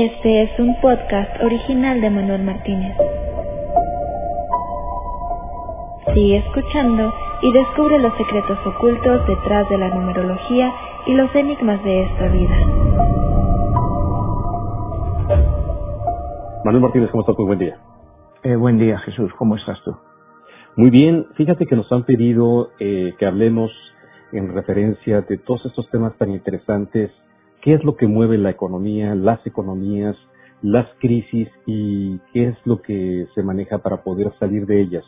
Este es un podcast original de Manuel Martínez. Sigue escuchando y descubre los secretos ocultos detrás de la numerología y los enigmas de esta vida. Manuel Martínez, ¿cómo estás? Muy buen día. Eh, buen día, Jesús. ¿Cómo estás tú? Muy bien. Fíjate que nos han pedido eh, que hablemos en referencia de todos estos temas tan interesantes. ¿Qué es lo que mueve la economía, las economías, las crisis y qué es lo que se maneja para poder salir de ellas?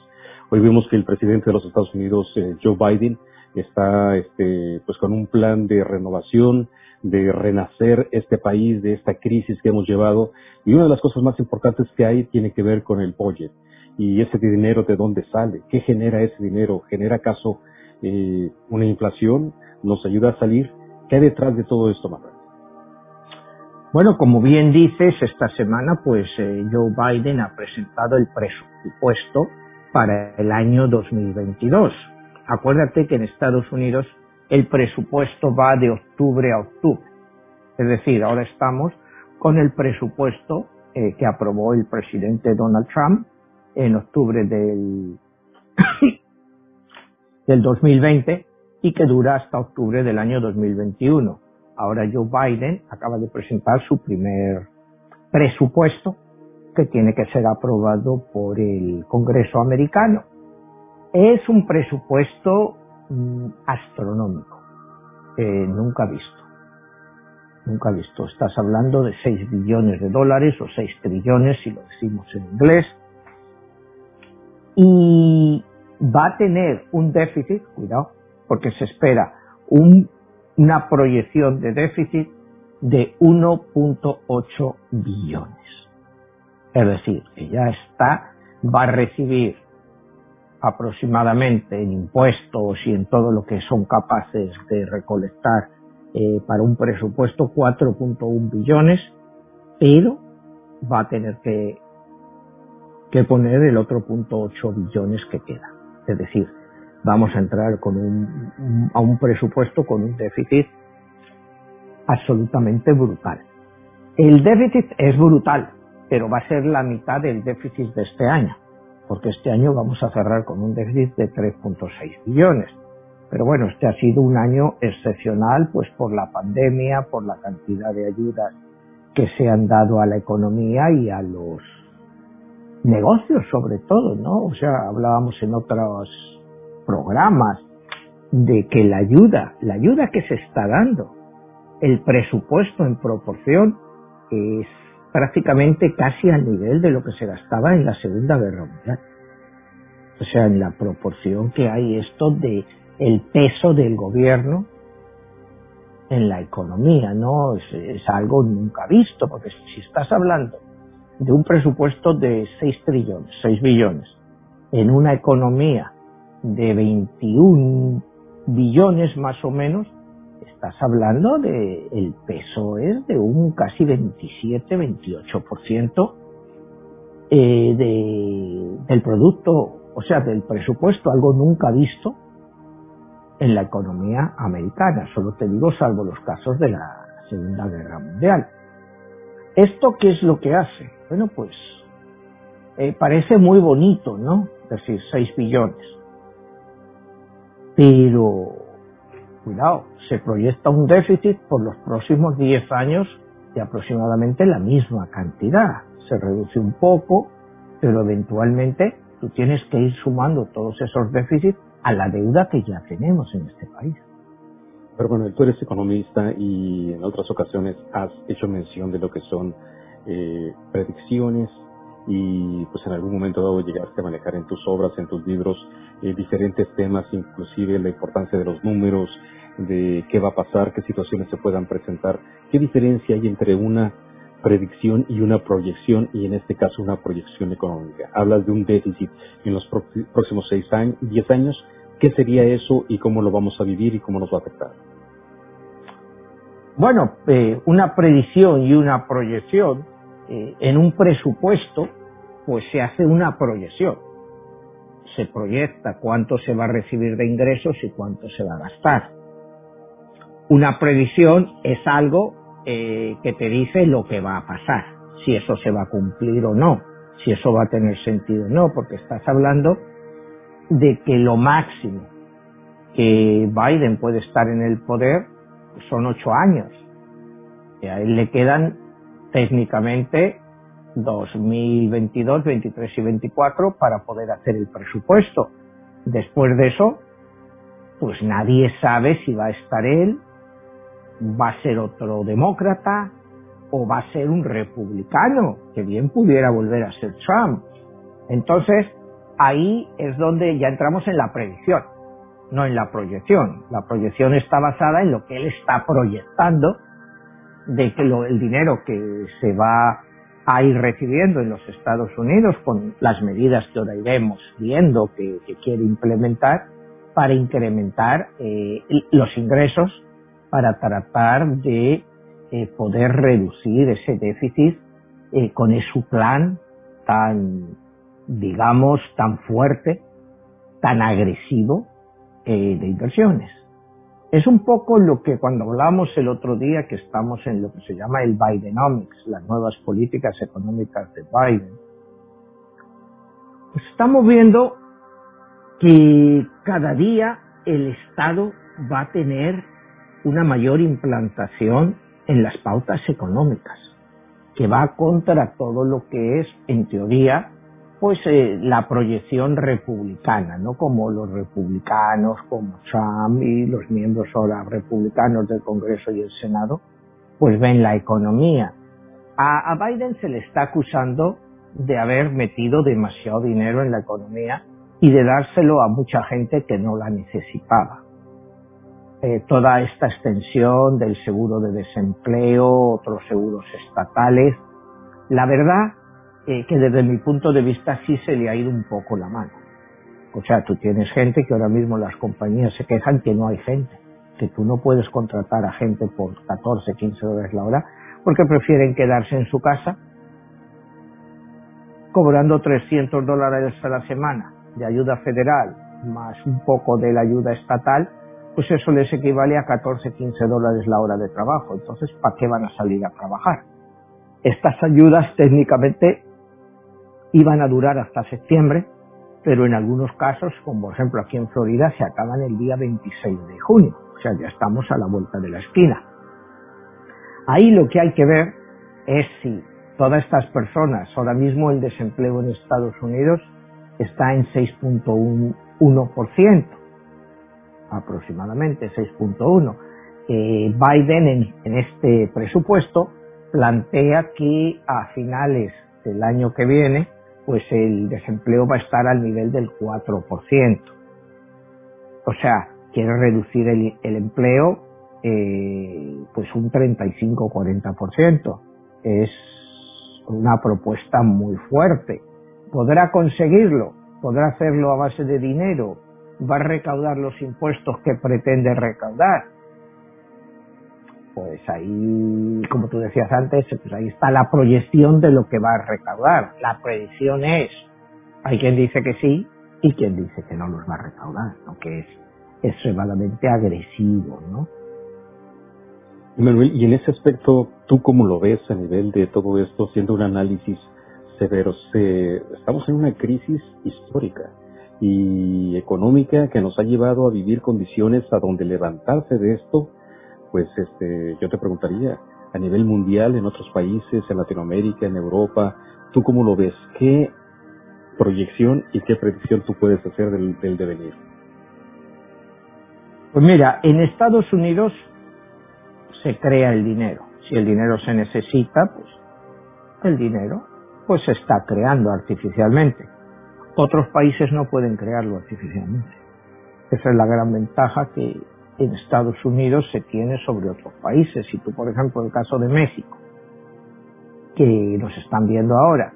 Hoy vemos que el presidente de los Estados Unidos, eh, Joe Biden, está este, pues con un plan de renovación, de renacer este país de esta crisis que hemos llevado. Y una de las cosas más importantes que hay tiene que ver con el budget. Y ese dinero de dónde sale, qué genera ese dinero, genera acaso eh, una inflación, nos ayuda a salir. ¿Qué hay detrás de todo esto, Manuel? Bueno, como bien dices, esta semana pues eh, Joe Biden ha presentado el presupuesto para el año 2022. Acuérdate que en Estados Unidos el presupuesto va de octubre a octubre. Es decir, ahora estamos con el presupuesto eh, que aprobó el presidente Donald Trump en octubre del, del 2020 y que dura hasta octubre del año 2021. Ahora Joe Biden acaba de presentar su primer presupuesto que tiene que ser aprobado por el Congreso americano. Es un presupuesto mm, astronómico, eh, nunca visto. Nunca visto. Estás hablando de 6 billones de dólares o 6 trillones si lo decimos en inglés. Y va a tener un déficit, cuidado, porque se espera una proyección de déficit de 1.8 billones. Es decir, que ya está, va a recibir aproximadamente en impuestos y en todo lo que son capaces de recolectar eh, para un presupuesto 4.1 billones, pero va a tener que, que poner el otro punto 8 billones que queda. Es decir, vamos a entrar con un, a un presupuesto con un déficit absolutamente brutal. El déficit es brutal, pero va a ser la mitad del déficit de este año, porque este año vamos a cerrar con un déficit de 3.6 billones. Pero bueno, este ha sido un año excepcional, pues por la pandemia, por la cantidad de ayudas que se han dado a la economía y a los negocios sobre todo, ¿no? O sea, hablábamos en otros programas de que la ayuda, la ayuda que se está dando, el presupuesto en proporción es prácticamente casi al nivel de lo que se gastaba en la Segunda Guerra Mundial. O sea, en la proporción que hay esto de el peso del gobierno en la economía, ¿no? Es, algo nunca visto, porque si estás hablando de un presupuesto de 6 trillones, 6 billones, en una economía de 21 billones más o menos, estás hablando de el peso es de un casi 27, 28% eh, de, del producto, o sea, del presupuesto, algo nunca visto en la economía americana, solo te digo salvo los casos de la Segunda Guerra Mundial. ¿Esto qué es lo que hace? Bueno, pues eh, parece muy bonito, ¿no? Es decir, 6 billones. Pero cuidado, se proyecta un déficit por los próximos 10 años de aproximadamente la misma cantidad. Se reduce un poco, pero eventualmente tú tienes que ir sumando todos esos déficits a la deuda que ya tenemos en este país. Pero bueno, tú eres economista y en otras ocasiones has hecho mención de lo que son eh, predicciones y pues en algún momento dado llegaste a manejar en tus obras, en tus libros, eh, diferentes temas, inclusive la importancia de los números, de qué va a pasar, qué situaciones se puedan presentar. ¿Qué diferencia hay entre una predicción y una proyección, y en este caso una proyección económica? Hablas de un déficit en los próximos seis años, diez años. ¿Qué sería eso y cómo lo vamos a vivir y cómo nos va a afectar? Bueno, eh, una predicción y una proyección eh, en un presupuesto, pues se hace una proyección. Se proyecta cuánto se va a recibir de ingresos y cuánto se va a gastar. Una previsión es algo eh, que te dice lo que va a pasar, si eso se va a cumplir o no, si eso va a tener sentido o no, porque estás hablando de que lo máximo que Biden puede estar en el poder son ocho años. Y a él le quedan técnicamente 2022, 23 y 24 para poder hacer el presupuesto. Después de eso, pues nadie sabe si va a estar él, va a ser otro demócrata o va a ser un republicano, que bien pudiera volver a ser Trump. Entonces, ahí es donde ya entramos en la predicción, no en la proyección. La proyección está basada en lo que él está proyectando, de que lo, el dinero que se va a ir recibiendo en los Estados Unidos con las medidas que ahora iremos viendo que, quiere implementar para incrementar eh, los ingresos para tratar de eh, poder reducir ese déficit eh, con ese plan tan, digamos, tan fuerte, tan agresivo de inversiones. Es un poco lo que cuando hablamos el otro día que estamos en lo que se llama el Bidenomics, las nuevas políticas económicas de Biden, pues estamos viendo que cada día el Estado va a tener una mayor implantación en las pautas económicas, que va contra todo lo que es, en teoría, pues eh, la proyección republicana, ¿no? Como los republicanos, como Trump y los miembros ahora republicanos del Congreso y el Senado, pues ven la economía. A, Biden se le está acusando de haber metido demasiado dinero en la economía y de dárselo a mucha gente que no la necesitaba. Eh, toda esta extensión del seguro de desempleo, otros seguros estatales. La verdad eh, que desde mi punto de vista sí se le ha ido un poco la mano. O sea, tú tienes gente que ahora mismo las compañías se quejan que no hay gente, que tú no puedes contratar a gente por 14, 15 dólares la hora, porque prefieren quedarse en su casa cobrando 300 dólares a la semana de ayuda federal más un poco de la ayuda estatal pues eso les equivale a 14, 15 dólares la hora de trabajo. Entonces, ¿para qué van a salir a trabajar? Estas ayudas técnicamente iban a durar hasta septiembre, pero en algunos casos, como por ejemplo aquí en Florida, se acaban el día 26 de junio. O sea, ya estamos a la vuelta de la esquina. Ahí lo que hay que ver es si todas estas personas, ahora mismo el desempleo en Estados Unidos está en 6.1% aproximadamente 6.1. Eh, Biden en, este presupuesto plantea que a finales del año que viene, pues el desempleo va a estar al nivel del 4%. O sea, quiere reducir el, empleo eh, pues un 35-40%. Es una propuesta muy fuerte. ¿Podrá conseguirlo? ¿Podrá hacerlo a base de dinero? va a recaudar los impuestos que pretende recaudar. Pues ahí, como tú decías antes, pues ahí está la proyección de lo que va a recaudar. La predicción es, hay quien dice que sí y quien dice que no los va a recaudar, lo que es extremadamente agresivo, ¿no? Manuel, y en ese aspecto, ¿tú cómo lo ves a nivel de todo esto, siendo un análisis severo? estamos en una crisis histórica y económica que nos ha llevado a vivir condiciones a donde levantarse de esto, pues este, yo te preguntaría, a nivel mundial, en otros países, en Latinoamérica, en Europa, ¿tú cómo lo ves? ¿Qué proyección y qué predicción tú puedes hacer del, del devenir? Pues mira, en Estados Unidos se crea el dinero. Si el dinero se necesita, pues el dinero pues se está creando artificialmente. Otros países no pueden crearlo artificialmente. Esa es la gran ventaja que en Estados Unidos se tiene sobre otros países. Si tú, por ejemplo, el caso de México, que nos están viendo ahora,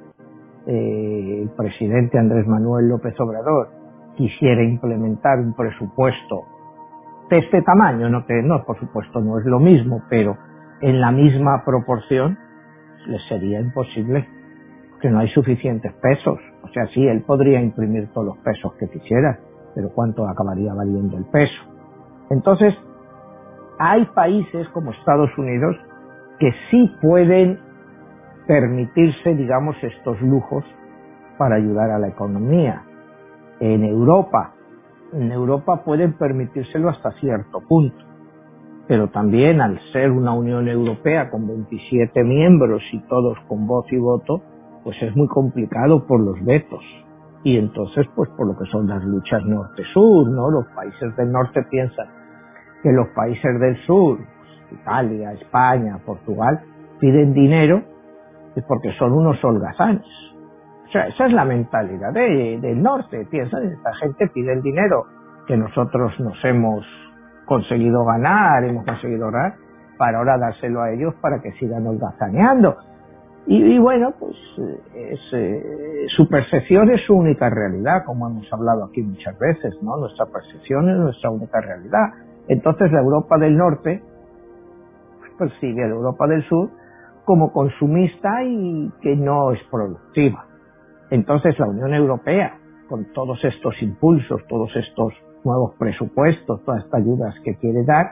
eh, el presidente Andrés Manuel López Obrador quisiera implementar un presupuesto de este tamaño, no, que, no, por supuesto no es lo mismo, pero en la misma proporción, le sería imposible, porque no hay suficientes pesos o sea, sí, él podría imprimir todos los pesos que quisiera, pero ¿cuánto acabaría valiendo el peso? Entonces, hay países como Estados Unidos que sí pueden permitirse, digamos, estos lujos para ayudar a la economía. En Europa, en Europa pueden permitírselo hasta cierto punto, pero también al ser una Unión Europea con 27 miembros y todos con voz y voto, pues es muy complicado por los vetos. Y entonces, pues por lo que son las luchas norte-sur, ¿no? Los países del norte piensan que los países del sur, Italia, España, Portugal, piden dinero es porque son unos holgazanes. O sea, esa es la mentalidad del norte. Piensan, esta gente pide el dinero que nosotros nos hemos conseguido ganar, hemos conseguido ahorrar, para ahora dárselo a ellos para que sigan holgazaneando. Y, bueno, pues es, eh, su percepción es su única realidad, como hemos hablado aquí muchas veces, ¿no? Nuestra percepción es nuestra única realidad. Entonces la Europa del Norte pues sigue la Europa del Sur como consumista y que no es productiva. Entonces la Unión Europea, con todos estos impulsos, todos estos nuevos presupuestos, todas estas ayudas que quiere dar,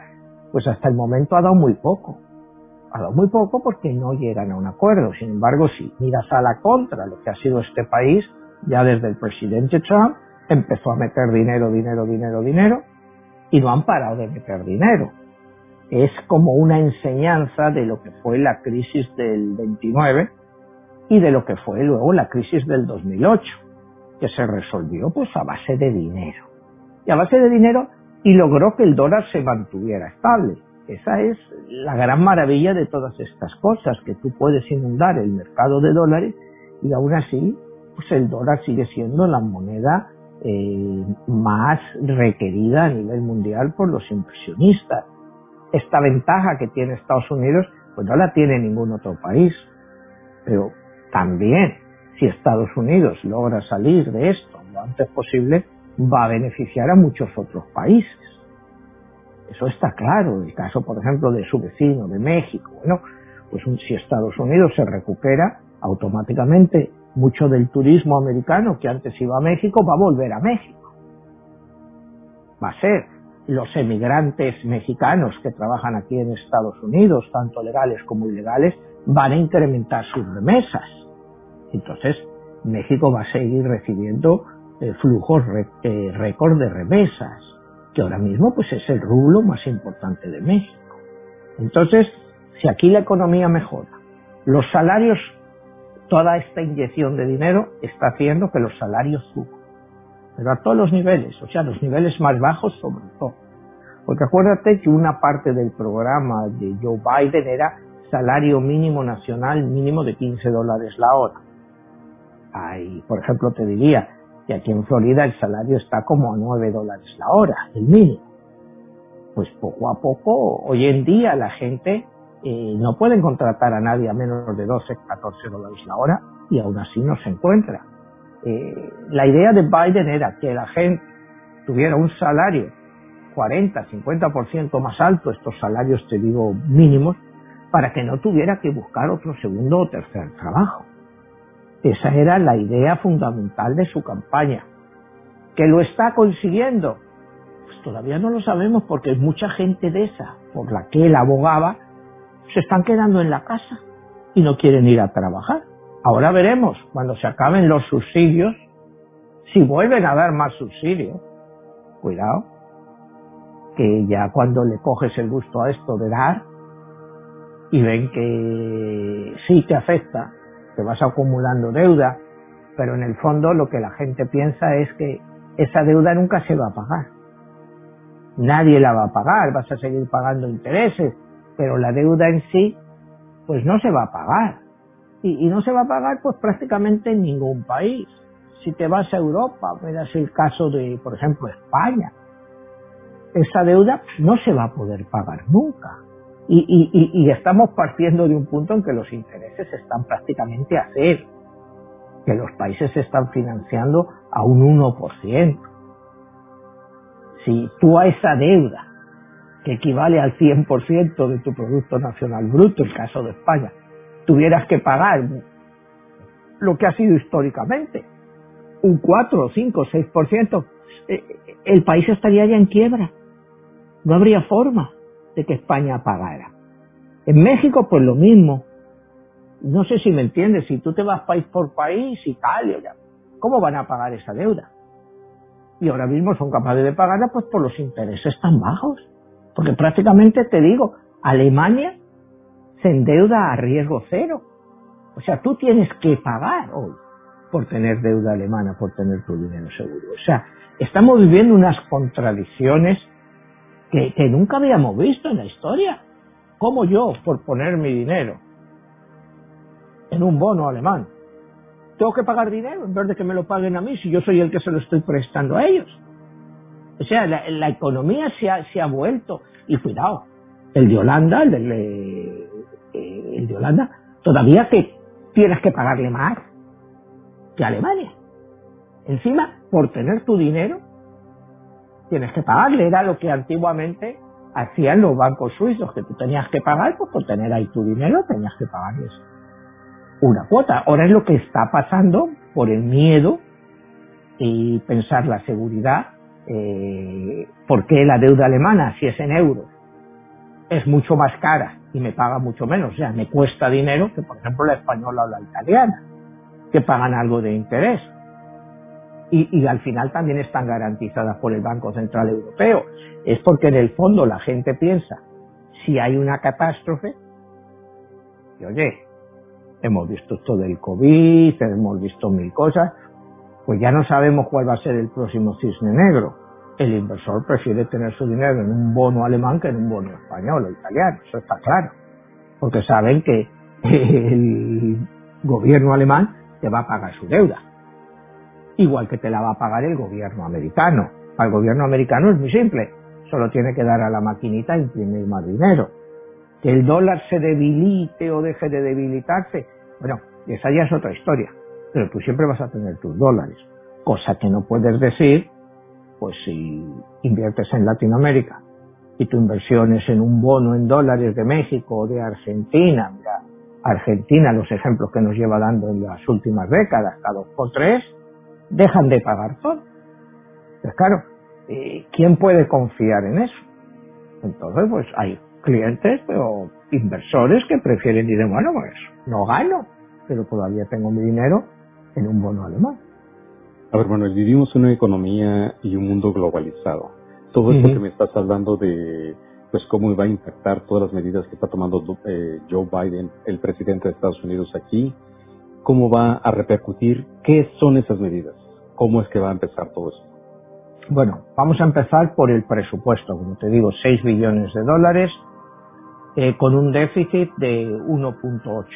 pues hasta el momento ha dado muy poco. Dado muy poco porque no llegan a un acuerdo. Sin embargo, si miras a la contra lo que ha sido este país, ya desde el presidente Trump empezó a meter dinero, dinero, dinero, dinero, y no han parado de meter dinero es como una enseñanza de lo que fue la crisis del 29 y de lo que fue luego la crisis del 2008, que se resolvió pues a base de dinero. Y a base de dinero y logró que el dólar se mantuviera estable. Esa es la gran maravilla de todas estas cosas, que tú puedes inundar el mercado de dólares y aún así pues el dólar sigue siendo la moneda eh, más requerida a nivel mundial por los inversionistas esta ventaja que tiene Estados Unidos, pues no la tiene ningún otro país. Pero también, si Estados Unidos logra salir de esto lo antes posible, va a beneficiar a muchos otros países. Eso está claro. El caso, por ejemplo, de su vecino, de México. Bueno, pues si Estados Unidos se recupera, automáticamente mucho del turismo americano que antes iba a México va a volver a México. Va a ser los emigrantes mexicanos que trabajan aquí en Estados Unidos, tanto legales como ilegales, van a incrementar sus remesas. Entonces, México va a seguir recibiendo eh, flujos eh, récord de remesas, que ahora mismo pues es el rublo más importante de México. Entonces, si aquí la economía mejora, los salarios, toda esta inyección de dinero está haciendo que los salarios suban pero a todos los niveles, o sea, los niveles más bajos sobre todo. Porque acuérdate que una parte del programa de Joe Biden era salario mínimo nacional mínimo de 15 dólares la hora. Ahí, por ejemplo, te diría que aquí en Florida el salario está como a 9 dólares la hora, el mínimo. Pues poco a poco, hoy en día la gente eh, no puede contratar a nadie a menos de 12, 14 dólares la hora y aún así no se encuentra. Eh, la idea de Biden era que la gente tuviera un salario 40, 50% más alto, estos salarios te digo mínimos, para que no tuviera que buscar otro segundo o tercer trabajo. Esa era la idea fundamental de su campaña. ¿Que lo está consiguiendo? Pues todavía no lo sabemos porque mucha gente de esa por la que él abogaba se están quedando en la casa y no quieren ir a trabajar. Ahora veremos, cuando se acaben los subsidios, si vuelven a dar más subsidios. Cuidado, que ya cuando le coges el gusto a esto de dar y ven que sí te afecta, te vas acumulando deuda, pero en el fondo lo que la gente piensa es que esa deuda nunca se va a pagar. Nadie la va a pagar, vas a seguir pagando intereses, pero la deuda en sí, pues no se va a pagar y, no se va a pagar pues prácticamente en ningún país. Si te vas a Europa, verás el caso de, por ejemplo, España. Esa deuda no se va a poder pagar nunca. Y, y, estamos partiendo de un punto en que los intereses están prácticamente a cero, que los países se están financiando a un 1%. Si tú a esa deuda, que equivale al 100% de tu Producto Nacional Bruto, el caso de España, tuvieras que pagar lo que ha sido históricamente, un 4, 5, 6%, el país estaría ya en quiebra. No habría forma de que España pagara. En México, pues lo mismo. No sé si me entiendes, si tú te vas país por país, Italia, ¿cómo van a pagar esa deuda? Y ahora mismo son capaces de pagarla pues por los intereses tan bajos. Porque prácticamente te digo, Alemania se endeuda a riesgo cero. O sea, tú tienes que pagar hoy por tener deuda alemana, por tener tu dinero seguro. O sea, estamos viviendo unas contradicciones que, nunca habíamos visto en la historia. ¿Cómo yo, por poner mi dinero en un bono alemán, tengo que pagar dinero en vez de que me lo paguen a mí si yo soy el que se lo estoy prestando a ellos? O sea, la, economía se ha, se ha vuelto, y cuidado, el de Holanda, el de, el de Holanda, todavía que tienes que pagarle más que Alemania. Encima, por tener tu dinero, tienes que pagarle. Era lo que antiguamente hacían los bancos suizos, que tú tenías que pagar, pues por tener ahí tu dinero tenías que pagarles una cuota. Ahora es lo que está pasando por el miedo y pensar la seguridad. Eh, ¿Por qué la deuda alemana, si es en euros, es mucho más cara y me paga mucho menos? O sea, me cuesta dinero que, por ejemplo, la española o la italiana, que pagan algo de interés y, al final también están garantizadas por el Banco Central Europeo. Es porque en el fondo la gente piensa, si hay una catástrofe, y oye, hemos visto esto del COVID, hemos visto mil cosas, pues ya no sabemos cuál va a ser el próximo cisne negro. El inversor prefiere tener su dinero en un bono alemán que en un bono español o italiano, eso está claro. Porque saben que el gobierno alemán te va a pagar su deuda igual que te la va a pagar el gobierno americano. Al gobierno americano es muy simple, solo tiene que dar a la maquinita e imprimir más dinero. Que el dólar se debilite o deje de debilitarse, bueno, esa ya es otra historia, pero tú siempre vas a tener tus dólares, cosa que no puedes decir, pues si inviertes en Latinoamérica y tu inversión es en un bono en dólares de México o de Argentina, mira, Argentina, los ejemplos que nos lleva dando en las últimas décadas, cada dos por tres, dejan de pagar todo. Pues claro, ¿quién puede confiar en eso? Entonces, pues hay clientes o inversores que prefieren decir, bueno, pues no gano, pero todavía tengo mi dinero en un bono alemán. A ver, bueno, vivimos una economía y un mundo globalizado. Todo esto que me estás hablando de, pues, cómo va a impactar todas las medidas que está tomando eh, Joe Biden, el presidente de Estados Unidos aquí, cómo va a repercutir, qué son esas medidas. ¿Cómo es que va a empezar todo esto? Bueno, vamos a empezar por el presupuesto, como te digo, 6 billones de dólares eh, con un déficit de 1.8,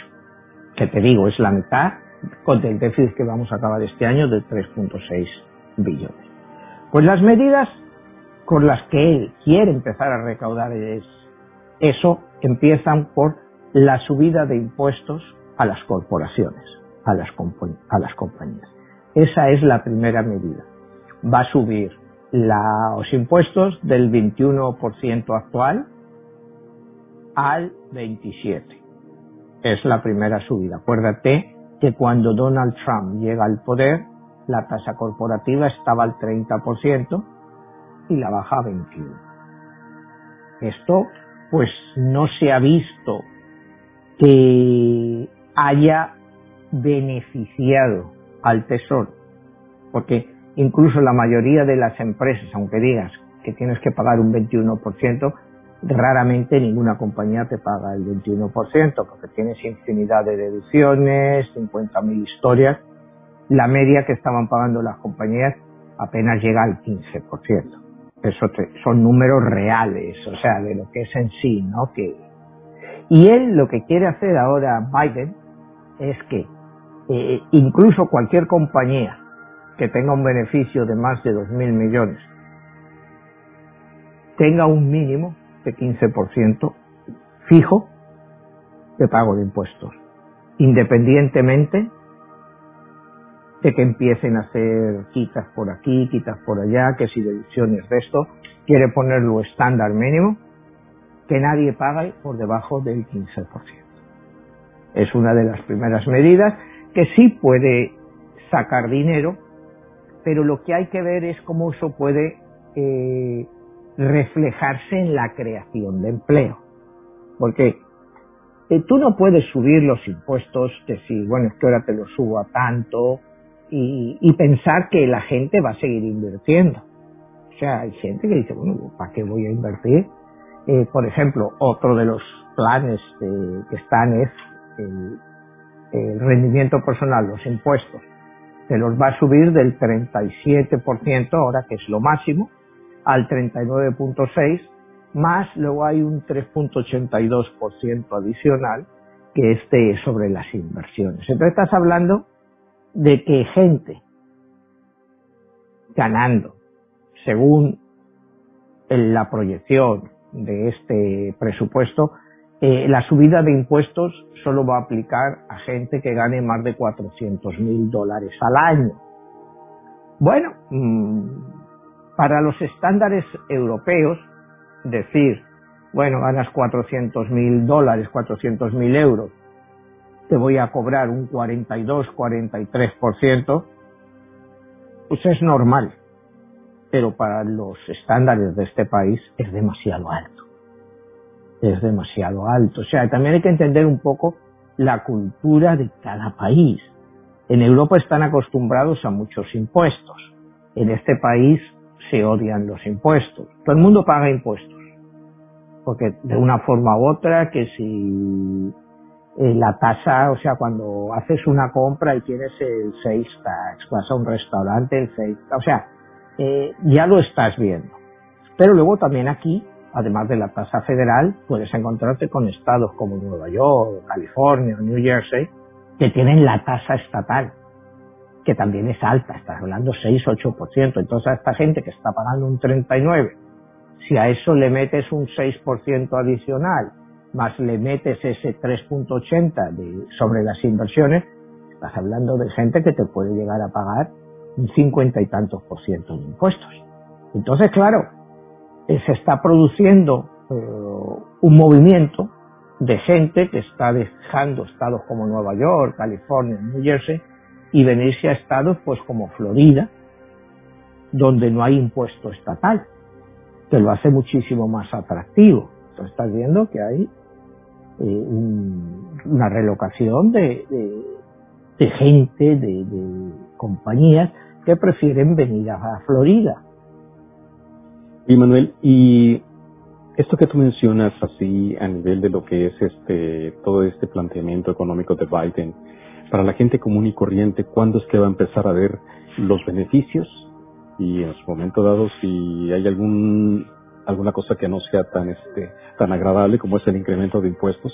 que te digo, es la mitad con el déficit que vamos a acabar este año de 3.6 billones. Pues las medidas con las que él quiere empezar a recaudar es eso, empiezan por la subida de impuestos a las corporaciones, a las, a las compañías. Esa es la primera medida. Va a subir los impuestos del 21% actual al 27%. Es la primera subida. Acuérdate que cuando Donald Trump llega al poder, la tasa corporativa estaba al 30% y la baja a 21%. Esto, pues, no se ha visto que haya beneficiado al tesoro. Porque incluso la mayoría de las empresas, aunque digas que tienes que pagar un 21%, raramente ninguna compañía te paga el 21%, porque tienes infinidad de deducciones, 50.000 historias. La media que estaban pagando las compañías apenas llega al 15%. Eso son números reales, o sea, de lo que es en sí, ¿no? Que, y él lo que quiere hacer ahora Biden es que eh, incluso cualquier compañía que tenga un beneficio de más de 2.000 millones tenga un mínimo de 15% fijo de pago de impuestos, independientemente de que empiecen a hacer quitas por aquí, quitas por allá, que si deducciones de esto, quiere ponerlo estándar mínimo, que nadie pague por debajo del 15%. Es una de las primeras medidas que sí puede sacar dinero, pero lo que hay que ver es cómo eso puede eh, reflejarse en la creación de empleo. Porque eh, tú no puedes subir los impuestos, decir, bueno, es que ahora te lo subo a tanto, y, pensar que la gente va a seguir invirtiendo. O sea, hay gente que dice, bueno, ¿para qué voy a invertir? Eh, por ejemplo, otro de los planes que están es el, el, rendimiento personal, los impuestos. Se los va a subir del 37%, ahora que es lo máximo, al 39.6%, más luego hay un 3.82% adicional que esté sobre las inversiones. Entonces estás hablando de que gente ganando, según la proyección de este presupuesto, eh, la subida de impuestos solo va a aplicar a gente que gane más de 400 mil dólares al año. Bueno, mm, para los estándares europeos, decir, bueno, ganas 400 mil dólares, 400 mil euros, te voy a cobrar un 42, 43%, pues es normal. Pero para los estándares de este país es demasiado alto. Es demasiado alto. O sea, también hay que entender un poco la cultura de cada país. En Europa están acostumbrados a muchos impuestos. En este país se odian los impuestos. Todo el mundo paga impuestos. Porque de una forma u otra, que si eh, la tasa, o sea, cuando haces una compra y tienes el sales tax, vas a un restaurante, el sales tax, o sea, eh, ya lo estás viendo. Pero luego también aquí, además de la tasa federal, puedes encontrarte con estados como Nueva York, California, New Jersey, que tienen la tasa estatal, que también es alta, estás hablando 6-8%. Entonces a esta gente que está pagando un 39, si a eso le metes un 6% adicional, más le metes ese 3.80 sobre las inversiones, estás hablando de gente que te puede llegar a pagar un 50 y tantos por ciento de impuestos. Entonces, claro, se está produciendo eh, un movimiento de gente que está dejando estados como Nueva York, California, New Jersey y venirse a estados pues como Florida, donde no hay impuesto estatal, que lo hace muchísimo más atractivo. Entonces estás viendo que hay eh, una relocación de, gente, de, compañías que prefieren venir a Florida. Y Manuel, y esto que tú mencionas así a nivel de lo que es este todo este planteamiento económico de Biden, para la gente común y corriente, ¿cuándo es que va a empezar a ver los beneficios? Y en su momento dado, si hay algún alguna cosa que no sea tan este tan agradable como es el incremento de impuestos,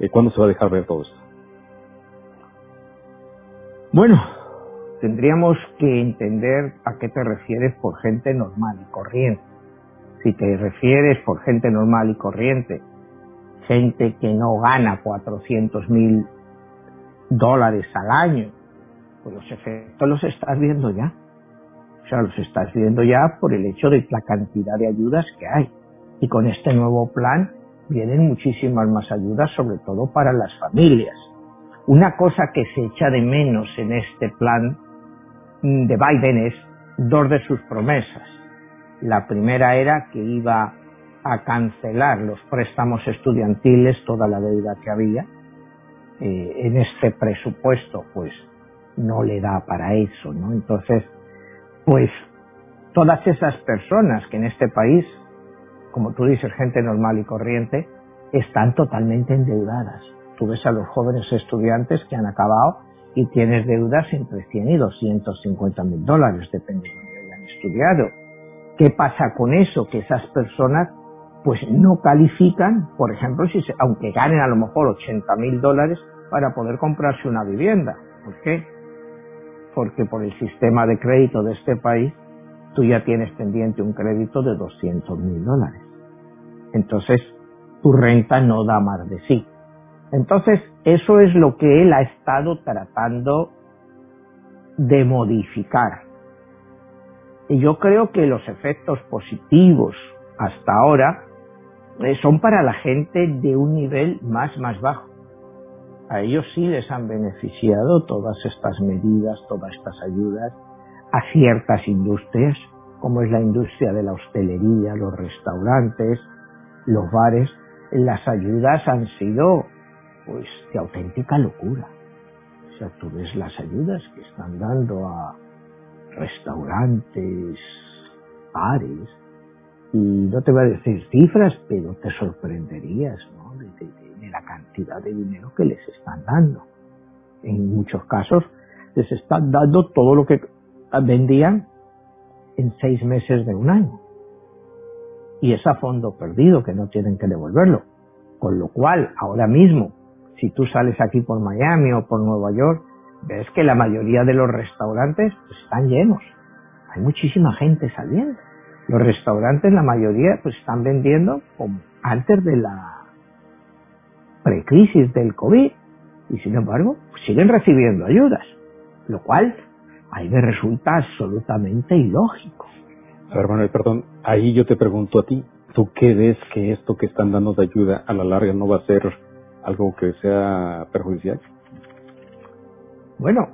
eh, ¿cuándo se va a dejar ver todo esto? Bueno, tendríamos que entender a qué te refieres por gente normal y corriente. Si te refieres por gente normal y corriente, gente que no gana 400 mil dólares al año, pues los efectos los estás viendo ya. O sea, los estás viendo ya por el hecho de la cantidad de ayudas que hay. Y con este nuevo plan vienen muchísimas más ayudas, sobre todo para las familias. Una cosa que se echa de menos en este plan de Biden es dos de sus promesas. La primera era que iba a cancelar los préstamos estudiantiles, toda la deuda que había. Eh, en este presupuesto, pues no le da para eso, ¿no? Entonces, pues todas esas personas que en este país, como tú dices, gente normal y corriente, están totalmente endeudadas. Tú ves a los jóvenes estudiantes que han acabado y tienes deudas entre 100 y 250 mil dólares, depende de donde hayan estudiado. ¿Qué pasa con eso? Que esas personas pues no califican, por ejemplo, si aunque ganen a lo mejor 80 mil dólares para poder comprarse una vivienda. ¿Por qué? porque por el sistema de crédito de este país tú ya tienes pendiente un crédito de 200 mil dólares. Entonces, tu renta no da más de sí. Entonces, eso es lo que él ha estado tratando de modificar. Y yo creo que los efectos positivos hasta ahora eh, son para la gente de un nivel más, más bajo a ellos sí les han beneficiado todas estas medidas, todas estas ayudas a ciertas industrias, como es la industria de la hostelería, los restaurantes, los bares. Las ayudas han sido pues de auténtica locura. O sea, tú ves las ayudas que están dando a restaurantes, bares, y no te voy a decir cifras, pero te sorprenderías ¿no? de, la cantidad de dinero que les están dando. En muchos casos les están dando todo lo que vendían en seis meses de un año. Y es a fondo perdido que no tienen que devolverlo. Con lo cual, ahora mismo, si tú sales aquí por Miami o por Nueva York, ves que la mayoría de los restaurantes están llenos. Hay muchísima gente saliendo. Los restaurantes, la mayoría, pues están vendiendo como antes de la precrisis del COVID. Y sin embargo, pues, siguen recibiendo ayudas. Lo cual a mí me resulta absolutamente ilógico. Hermano, perdón, ahí yo te pregunto a ti, ¿tú qué ves que esto que están dando de ayuda a la larga no va a ser algo que sea perjudicial? Bueno,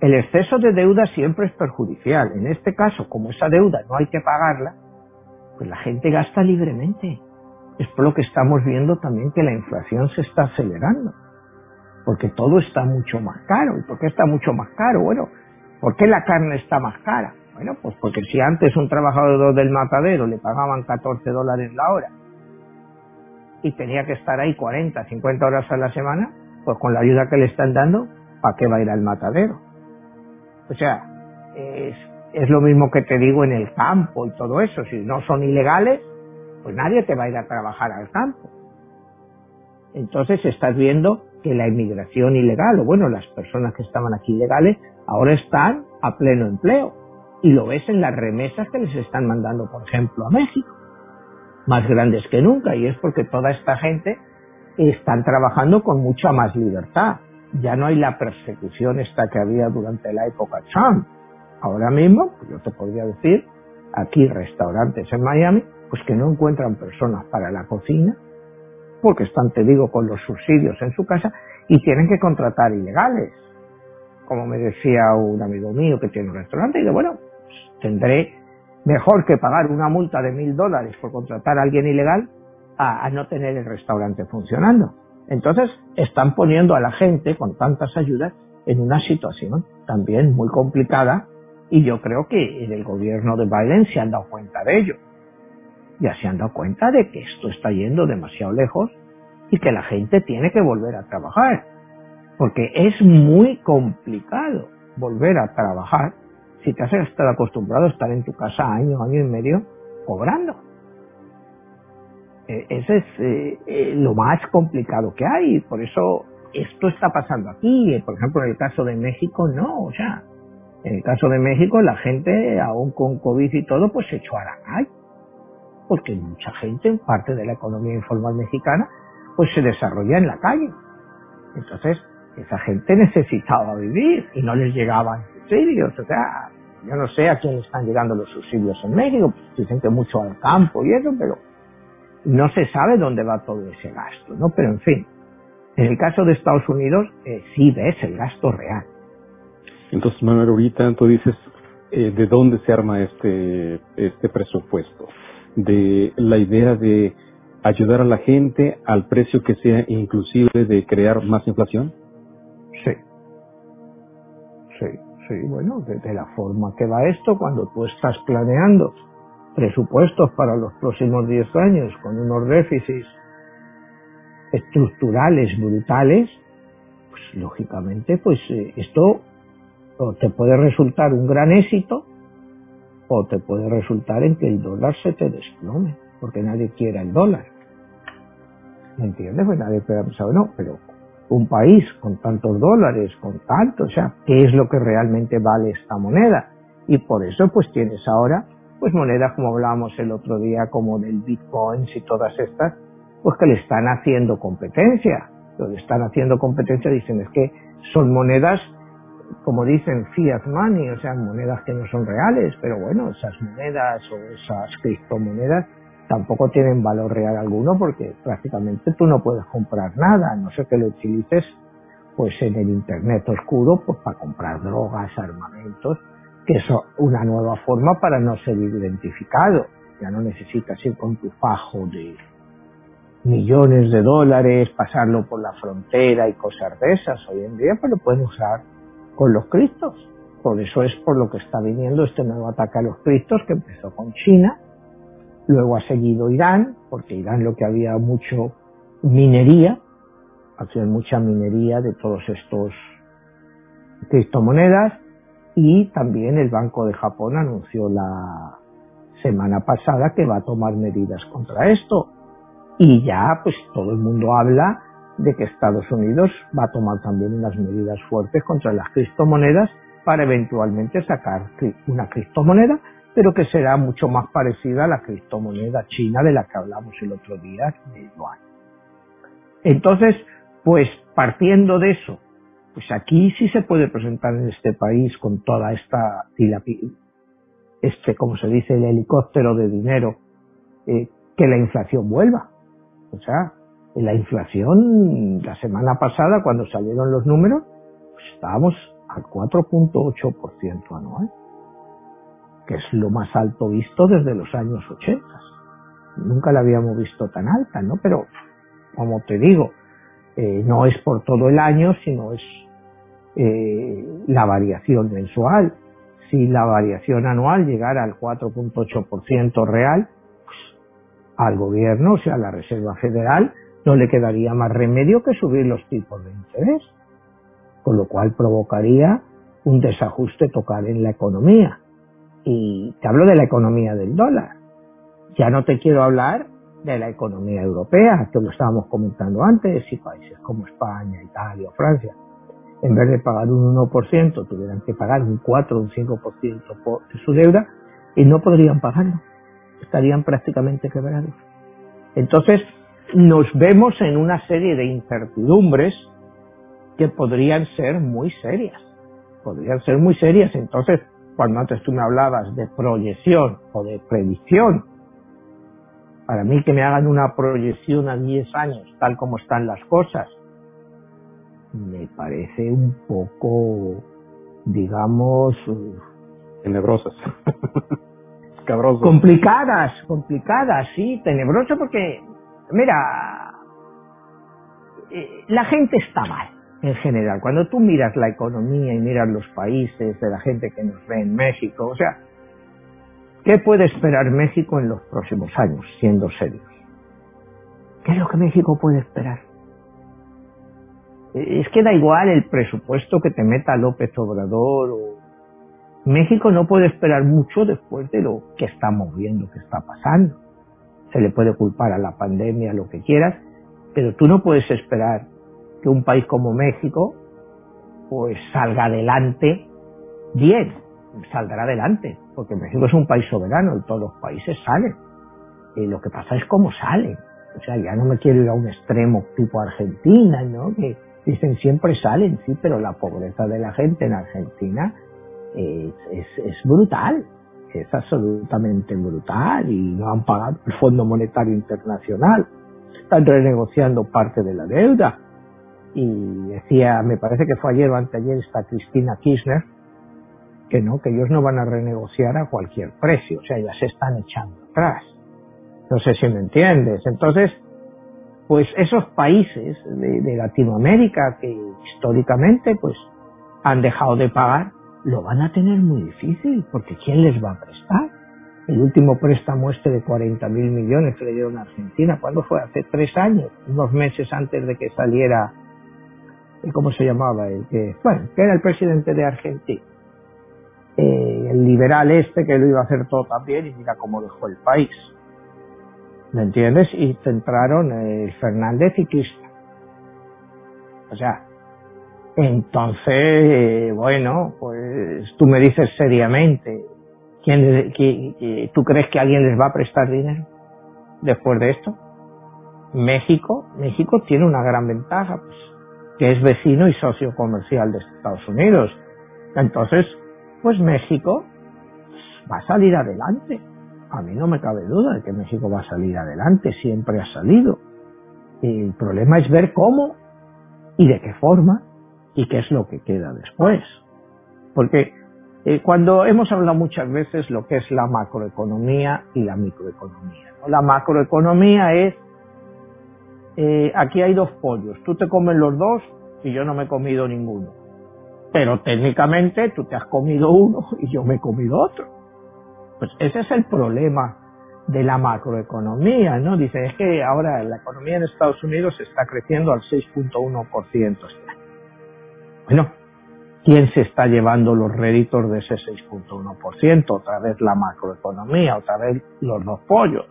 el exceso de deuda siempre es perjudicial. En este caso, como esa deuda no hay que pagarla, pues la gente gasta libremente. Es por lo que estamos viendo también que la inflación se está acelerando. Porque todo está mucho más caro. ¿Y por qué está mucho más caro? Bueno, ¿por qué la carne está más cara? Bueno, pues porque si antes un trabajador del matadero le pagaban 14 dólares la hora y tenía que estar ahí 40, 50 horas a la semana, pues con la ayuda que le están dando, ¿para qué va a ir al matadero? O sea, es, lo mismo que te digo en el campo y todo eso. Si no son ilegales, pues nadie te va a ir a trabajar al campo. Entonces estás viendo que la inmigración ilegal, o bueno, las personas que estaban aquí ilegales, ahora están a pleno empleo. Y lo ves en las remesas que les están mandando, por ejemplo, a México. Más grandes que nunca. Y es porque toda esta gente están trabajando con mucha más libertad ya no hay la persecución esta que había durante la época Trump. Ahora mismo, yo te podría decir, aquí restaurantes en Miami, pues que no encuentran personas para la cocina, porque están, te digo, con los subsidios en su casa y tienen que contratar ilegales. Como me decía un amigo mío que tiene un restaurante, y dice, bueno, pues tendré mejor que pagar una multa de mil dólares por contratar a alguien ilegal a no tener el restaurante funcionando. Entonces, están poniendo a la gente con tantas ayudas en una situación también muy complicada y yo creo que en el gobierno de Biden se han dado cuenta de ello. Ya se han dado cuenta de que esto está yendo demasiado lejos y que la gente tiene que volver a trabajar. Porque es muy complicado volver a trabajar si te has estado acostumbrado a estar en tu casa año, año y medio cobrando. Eh, ese es eh, eh, lo más complicado que hay. Por eso esto está pasando aquí. Por ejemplo, en el caso de México, no. O sea, en el caso de México, la gente, aún con COVID y todo, pues se echó a la calle. Porque mucha gente, en parte de la economía informal mexicana, pues se desarrolla en la calle. Entonces, esa gente necesitaba vivir y no les llegaban subsidios. O sea, yo no sé a quién están llegando los subsidios en México. Pues dicen que mucho al campo y eso, pero no se sabe dónde va todo ese gasto, ¿no? Pero en fin, en el caso de Estados Unidos eh, sí ves el gasto real. Entonces, Manuel, ahorita tú dices eh, de dónde se arma este, este presupuesto, de la idea de ayudar a la gente al precio que sea inclusive de crear más inflación. Sí, sí, sí, bueno, de la forma que va esto, cuando tú estás planeando presupuestos para los próximos 10 años con unos déficits estructurales brutales, pues lógicamente pues eh, esto te puede resultar un gran éxito o te puede resultar en que el dólar se te desplome, porque nadie quiere el dólar. ¿Me entiendes? Pues nadie puede pensar, no, pero un país con tantos dólares, con tanto, o sea, ¿qué es lo que realmente vale esta moneda? Y por eso pues tienes ahora pues monedas como hablábamos el otro día, como del Bitcoin y todas estas, pues que le están haciendo competencia. Lo le están haciendo competencia dicen es que son monedas, como dicen, fiat money, o sea, monedas que no son reales, pero bueno, esas monedas o esas criptomonedas tampoco tienen valor real alguno porque prácticamente tú no puedes comprar nada, no sé que lo utilices pues en el internet oscuro pues para comprar drogas, armamentos, que es una nueva forma para no ser identificado. Ya no necesitas ir con tu fajo de, millones de dólares, pasarlo por la frontera y cosas de esas. Hoy en día pues lo pueden usar con los cristos. Por eso es por lo que está viniendo este nuevo ataque a los cristos que empezó con China, luego ha seguido Irán, porque Irán lo que había mucho minería, hacía mucha minería de todos estos criptomonedas y también el Banco de Japón anunció la semana pasada que va a tomar medidas contra esto y ya pues todo el mundo habla de que Estados Unidos va a tomar también unas medidas fuertes contra las criptomonedas para eventualmente sacar una criptomoneda, pero que será mucho más parecida a la criptomoneda china de la que hablamos el otro día, de yuan. Entonces, pues partiendo de eso, pues aquí sí se puede presentar en este país con toda esta este, como se dice, el helicóptero de dinero, eh, que la inflación vuelva. O sea, la inflación la semana pasada, cuando salieron los números, pues estábamos al 4.8% anual, que es lo más alto visto desde los años 80. Nunca la habíamos visto tan alta, ¿no? Pero, como te digo, eh, no es por todo el año, sino es eh, la variación mensual. Si la variación anual llegara al 4.8% real, al gobierno, o sea, a la Reserva Federal, no le quedaría más remedio que subir los tipos de interés, con lo cual provocaría un desajuste total en la economía. Y te hablo de la economía del dólar. Ya no te quiero hablar de la economía europea, que lo estábamos comentando antes, y países como España, Italia o Francia, en vez de pagar un 1%, tuvieran que pagar un 4 o un 5% de su deuda y no podrían pagarlo. Estarían prácticamente quebrados. Entonces, nos vemos en una serie de incertidumbres que podrían ser muy serias. Podrían ser muy serias. Entonces, cuando antes tú me hablabas de proyección o de predicción, para mí que me hagan una proyección a 10 años, tal como están las cosas, me parece un poco, digamos, tenebrosas. Complicadas, complicadas, sí, tenebrosas porque Mira, eh, la gente está mal en general. Cuando tú miras la economía y miras los países de la gente que nos ve en México, o sea, ¿qué puede esperar México en los próximos años, siendo serios? ¿Qué es lo que México puede esperar? Es que da igual el presupuesto que te meta López Obrador o... México no puede esperar mucho después de lo que estamos viendo que está pasando se le puede culpar a la pandemia, lo que quieras, pero tú no puedes esperar que un país como México pues salga adelante bien, saldrá adelante, porque México es un país soberano y todos los países salen. Y lo que pasa es cómo salen. O sea, ya no me quiero ir a un extremo tipo Argentina, ¿no? Que dicen siempre salen, sí, pero la pobreza de la gente en Argentina es, brutal es absolutamente brutal y no han pagado el Fondo Monetario Internacional. Están renegociando parte de la deuda. Y decía, me parece que fue ayer o anteayer, está Cristina Kirchner, que no, que ellos no van a renegociar a cualquier precio, o sea, ya se están echando atrás. No sé si me entiendes. Entonces, pues esos países de, Latinoamérica que históricamente pues han dejado de pagar, lo van a tener muy difícil, porque ¿quién les va a prestar? El último préstamo este de 40 mil millones que le dieron a Argentina, ¿cuándo fue? Hace tres años, unos meses antes de que saliera, ¿cómo se llamaba? El que, bueno, que era el presidente de Argentina. Eh, el liberal este que lo iba a hacer todo también y mira cómo dejó el país. ¿Me entiendes? Y centraron el Fernández y Kirchner. O sea, entonces, bueno, pues tú me dices seriamente, ¿quién, ¿tú crees que alguien les va a prestar dinero después de esto? México, México tiene una gran ventaja, pues, que es vecino y socio comercial de Estados Unidos. Entonces, pues México va a salir adelante. A mí no me cabe duda de que México va a salir adelante, siempre ha salido. El problema es ver cómo y de qué forma y qué es lo que queda después. Porque eh, cuando hemos hablado muchas veces lo que es la macroeconomía y la microeconomía. La macroeconomía es eh, aquí hay dos pollos, tú te comes los dos y yo no me he comido ninguno. Pero técnicamente tú te has comido uno y yo me he comido otro. Pues ese es el problema de la macroeconomía, ¿no? Dice, es que ahora la economía en Estados Unidos está creciendo al 6.1% este. Bueno, ¿quién se está llevando los réditos de ese 6.1%? Otra vez la macroeconomía, otra vez los dos pollos.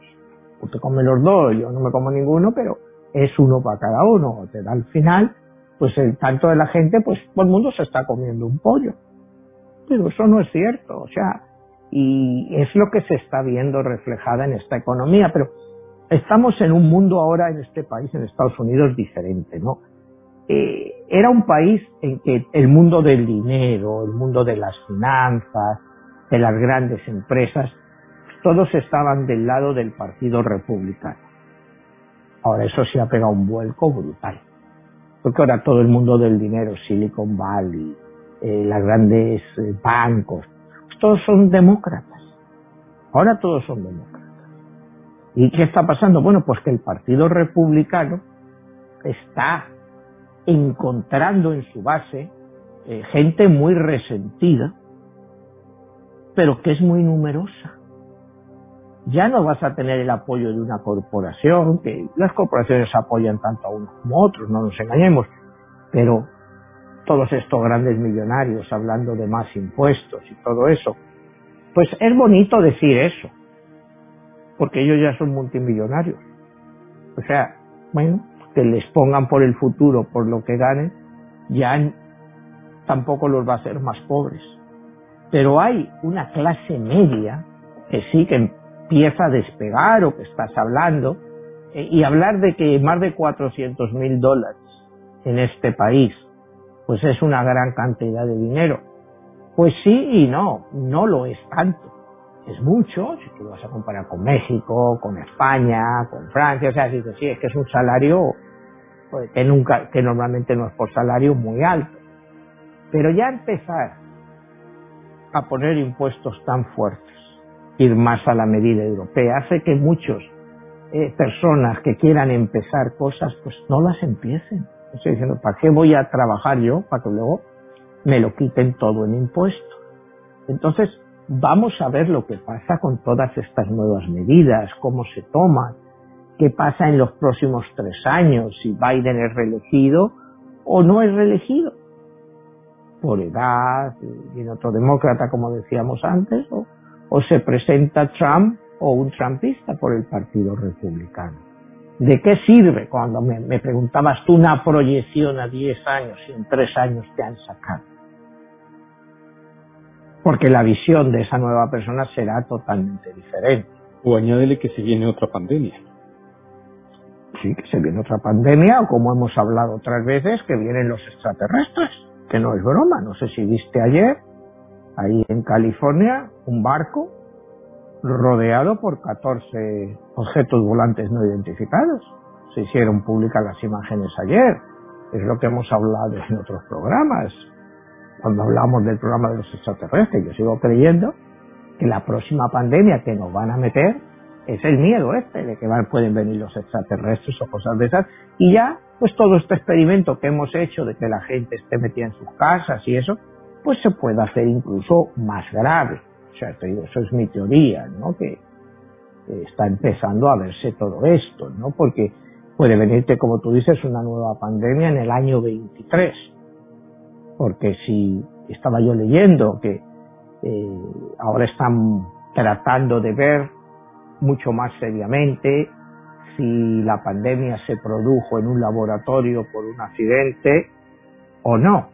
Usted come los dos, yo no me como ninguno, pero es uno para cada uno. Te da al final, pues el tanto de la gente, pues todo el mundo se está comiendo un pollo. Pero eso no es cierto. O sea, y es lo que se está viendo reflejada en esta economía. Pero estamos en un mundo ahora en este país, en Estados Unidos, diferente, ¿no? Eh, era un país en que el mundo del dinero, el mundo de las finanzas, de las grandes empresas, todos estaban del lado del Partido Republicano. Ahora eso se ha pegado un vuelco brutal. Porque ahora todo el mundo del dinero, Silicon Valley, eh, las grandes eh, bancos, todos son demócratas. Ahora todos son demócratas. ¿Y qué está pasando? Bueno, pues que el Partido Republicano está encontrando en su base eh, gente muy resentida, pero que es muy numerosa. Ya no vas a tener el apoyo de una corporación, que las corporaciones apoyan tanto a unos como a otros, no nos engañemos, pero todos estos grandes millonarios hablando de más impuestos y todo eso. Pues es bonito decir eso, porque ellos ya son multimillonarios. O sea, bueno, que les pongan por el futuro, por lo que ganen, ya tampoco los va a hacer más pobres. Pero hay una clase media que sí que empieza a despegar o que estás hablando, eh, y hablar de que más de 400 mil dólares en este país pues es una gran cantidad de dinero. Pues sí y no, no lo es tanto. Es mucho, si tú lo vas a comparar con México, con España, con Francia, o sea, si sí, es que es un salario pues, que nunca, que normalmente no es por salario muy alto. Pero ya empezar a poner impuestos tan fuertes, ir más a la medida europea, hace que muchos eh, personas que quieran empezar cosas, pues no las empiecen Estoy diciendo, ¿para qué voy a trabajar yo? Para que luego me lo quiten todo en impuestos. Entonces, vamos a ver lo que pasa con todas estas nuevas medidas, cómo se toman, qué pasa en los próximos tres años, si Biden es reelegido o no es reelegido, por edad, viene otro demócrata, como decíamos antes, o, o se presenta Trump o un trumpista por el Partido Republicano. ¿De qué sirve cuando me, preguntabas tú una proyección a 10 años y en 3 años te han sacado? Porque la visión de esa nueva persona será totalmente diferente. O añádele que se viene otra pandemia. Sí, que se viene otra pandemia, o como hemos hablado otras veces, que vienen los extraterrestres, que no es broma. No sé si viste ayer, ahí en California, un barco rodeado por 14 objetos volantes no identificados. Se hicieron públicas las imágenes ayer. Es lo que hemos hablado en otros programas. Cuando hablamos del programa de los extraterrestres, yo sigo creyendo que la próxima pandemia que nos van a meter es el miedo este de que pueden venir los extraterrestres o cosas de esas. Y ya, pues todo este experimento que hemos hecho de que la gente esté metida en sus casas y eso, pues se puede hacer incluso más grave. Sea, eso es mi teoría, ¿no? Que está empezando a verse todo esto, ¿no? Porque puede venirte, como tú dices, una nueva pandemia en el año 23. Porque si estaba yo leyendo que eh, ahora están tratando de ver mucho más seriamente si la pandemia se produjo en un laboratorio por un accidente o no.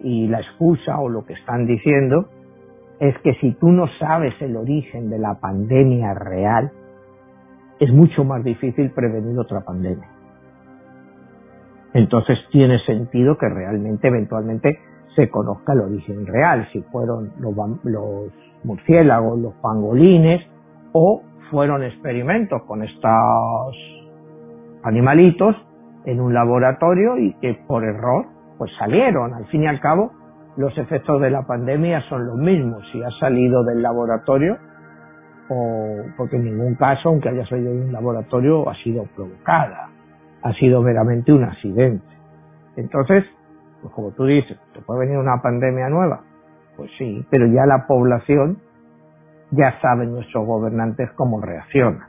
Y la excusa o lo que están diciendo es que si tú no sabes el origen de la pandemia real, es mucho más difícil prevenir otra pandemia. Entonces tiene sentido que realmente eventualmente se conozca el origen real, si fueron los, los murciélagos, los pangolines o fueron experimentos con estos animalitos en un laboratorio y que por error pues salieron. Al fin y al cabo, los efectos de la pandemia son los mismos, si ha salido del laboratorio o porque en ningún caso, aunque haya salido de un laboratorio, ha sido provocada. ha sido meramente un accidente. Entonces, pues como tú dices, ¿te puede venir una pandemia nueva? Pues sí, pero ya la población, ya saben nuestros gobernantes cómo reacciona.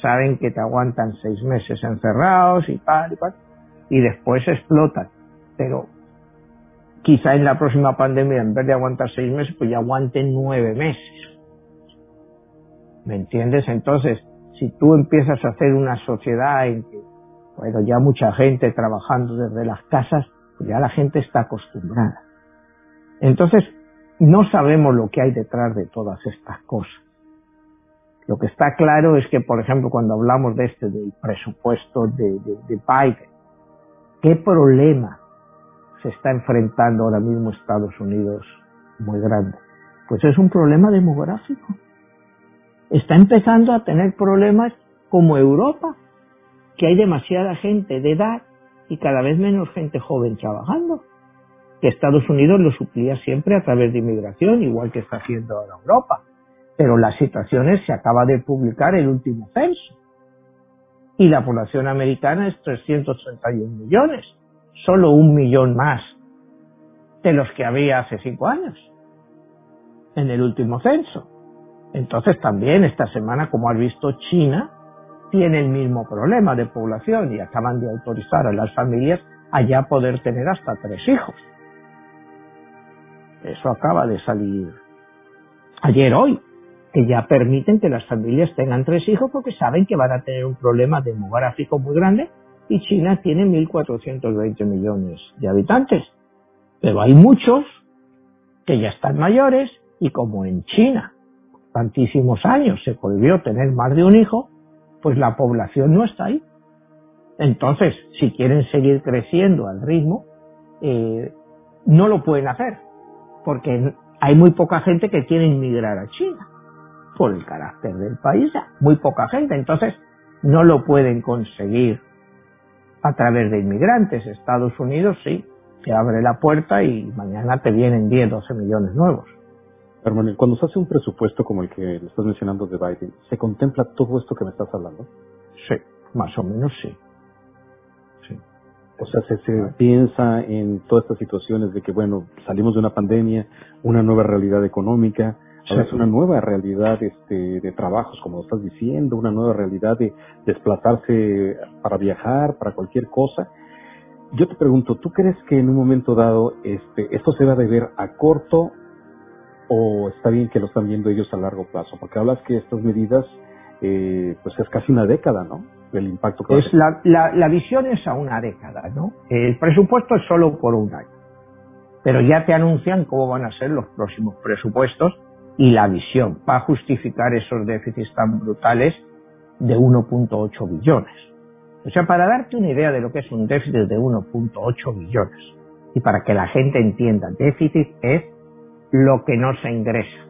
Saben que te aguantan seis meses encerrados y tal y tal, y después explotan. Pero quizá en la próxima pandemia, en vez de aguantar seis meses, pues ya aguanten nueve meses. ¿Me entiendes? Entonces, si tú empiezas a hacer una sociedad en que, bueno, ya mucha gente trabajando desde las casas, pues ya la gente está acostumbrada. Entonces, no sabemos lo que hay detrás de todas estas cosas. Lo que está claro es que, por ejemplo, cuando hablamos de este, del presupuesto de, de, de Biden, ¿qué problema se está enfrentando ahora mismo Estados Unidos muy grande? Pues es un problema demográfico. Está empezando a tener problemas como Europa, que hay demasiada gente de edad y cada vez menos gente joven trabajando. Que Estados Unidos lo suplía siempre a través de inmigración, igual que está haciendo ahora Europa. Pero las situaciones se acaba de publicar el último censo. Y la población americana es 331 millones, solo un millón más de los que había hace cinco años en el último censo. Entonces también esta semana, como has visto, China tiene el mismo problema de población y acaban de autorizar a las familias a ya poder tener hasta tres hijos. Eso acaba de salir ayer, hoy, que ya permiten que las familias tengan tres hijos porque saben que van a tener un problema demográfico muy grande y China tiene 1.420 millones de habitantes. Pero hay muchos que ya están mayores y como en China tantísimos años se prohibió tener más de un hijo, pues la población no está ahí. Entonces, si quieren seguir creciendo al ritmo, eh, no lo pueden hacer, porque hay muy poca gente que quiere inmigrar a China, por el carácter del país, muy poca gente, entonces no lo pueden conseguir a través de inmigrantes. Estados Unidos sí, te abre la puerta y mañana te vienen 10, 12 millones nuevos. Hermano, cuando se hace un presupuesto como el que le estás mencionando de Biden, ¿se contempla todo esto que me estás hablando? Sí, más o menos sí. sí. O sea, se, se piensa en todas estas situaciones de que, bueno, salimos de una pandemia, una nueva realidad económica, ahora es una nueva realidad este, de trabajos, como lo estás diciendo, una nueva realidad de desplazarse para viajar, para cualquier cosa. Yo te pregunto, ¿tú crees que en un momento dado este, esto se va a deber a corto o está bien que lo están viendo ellos a largo plazo? Porque hablas que estas medidas, eh, pues es casi una década, ¿no? El impacto que es la, la, la, visión es a una década, ¿no? El presupuesto es solo por un año, pero ya te anuncian cómo van a ser los próximos presupuestos y la visión para justificar esos déficits tan brutales de 1.8 billones. O sea, para darte una idea de lo que es un déficit de 1.8 billones y para que la gente entienda, déficit es lo que no se ingresa,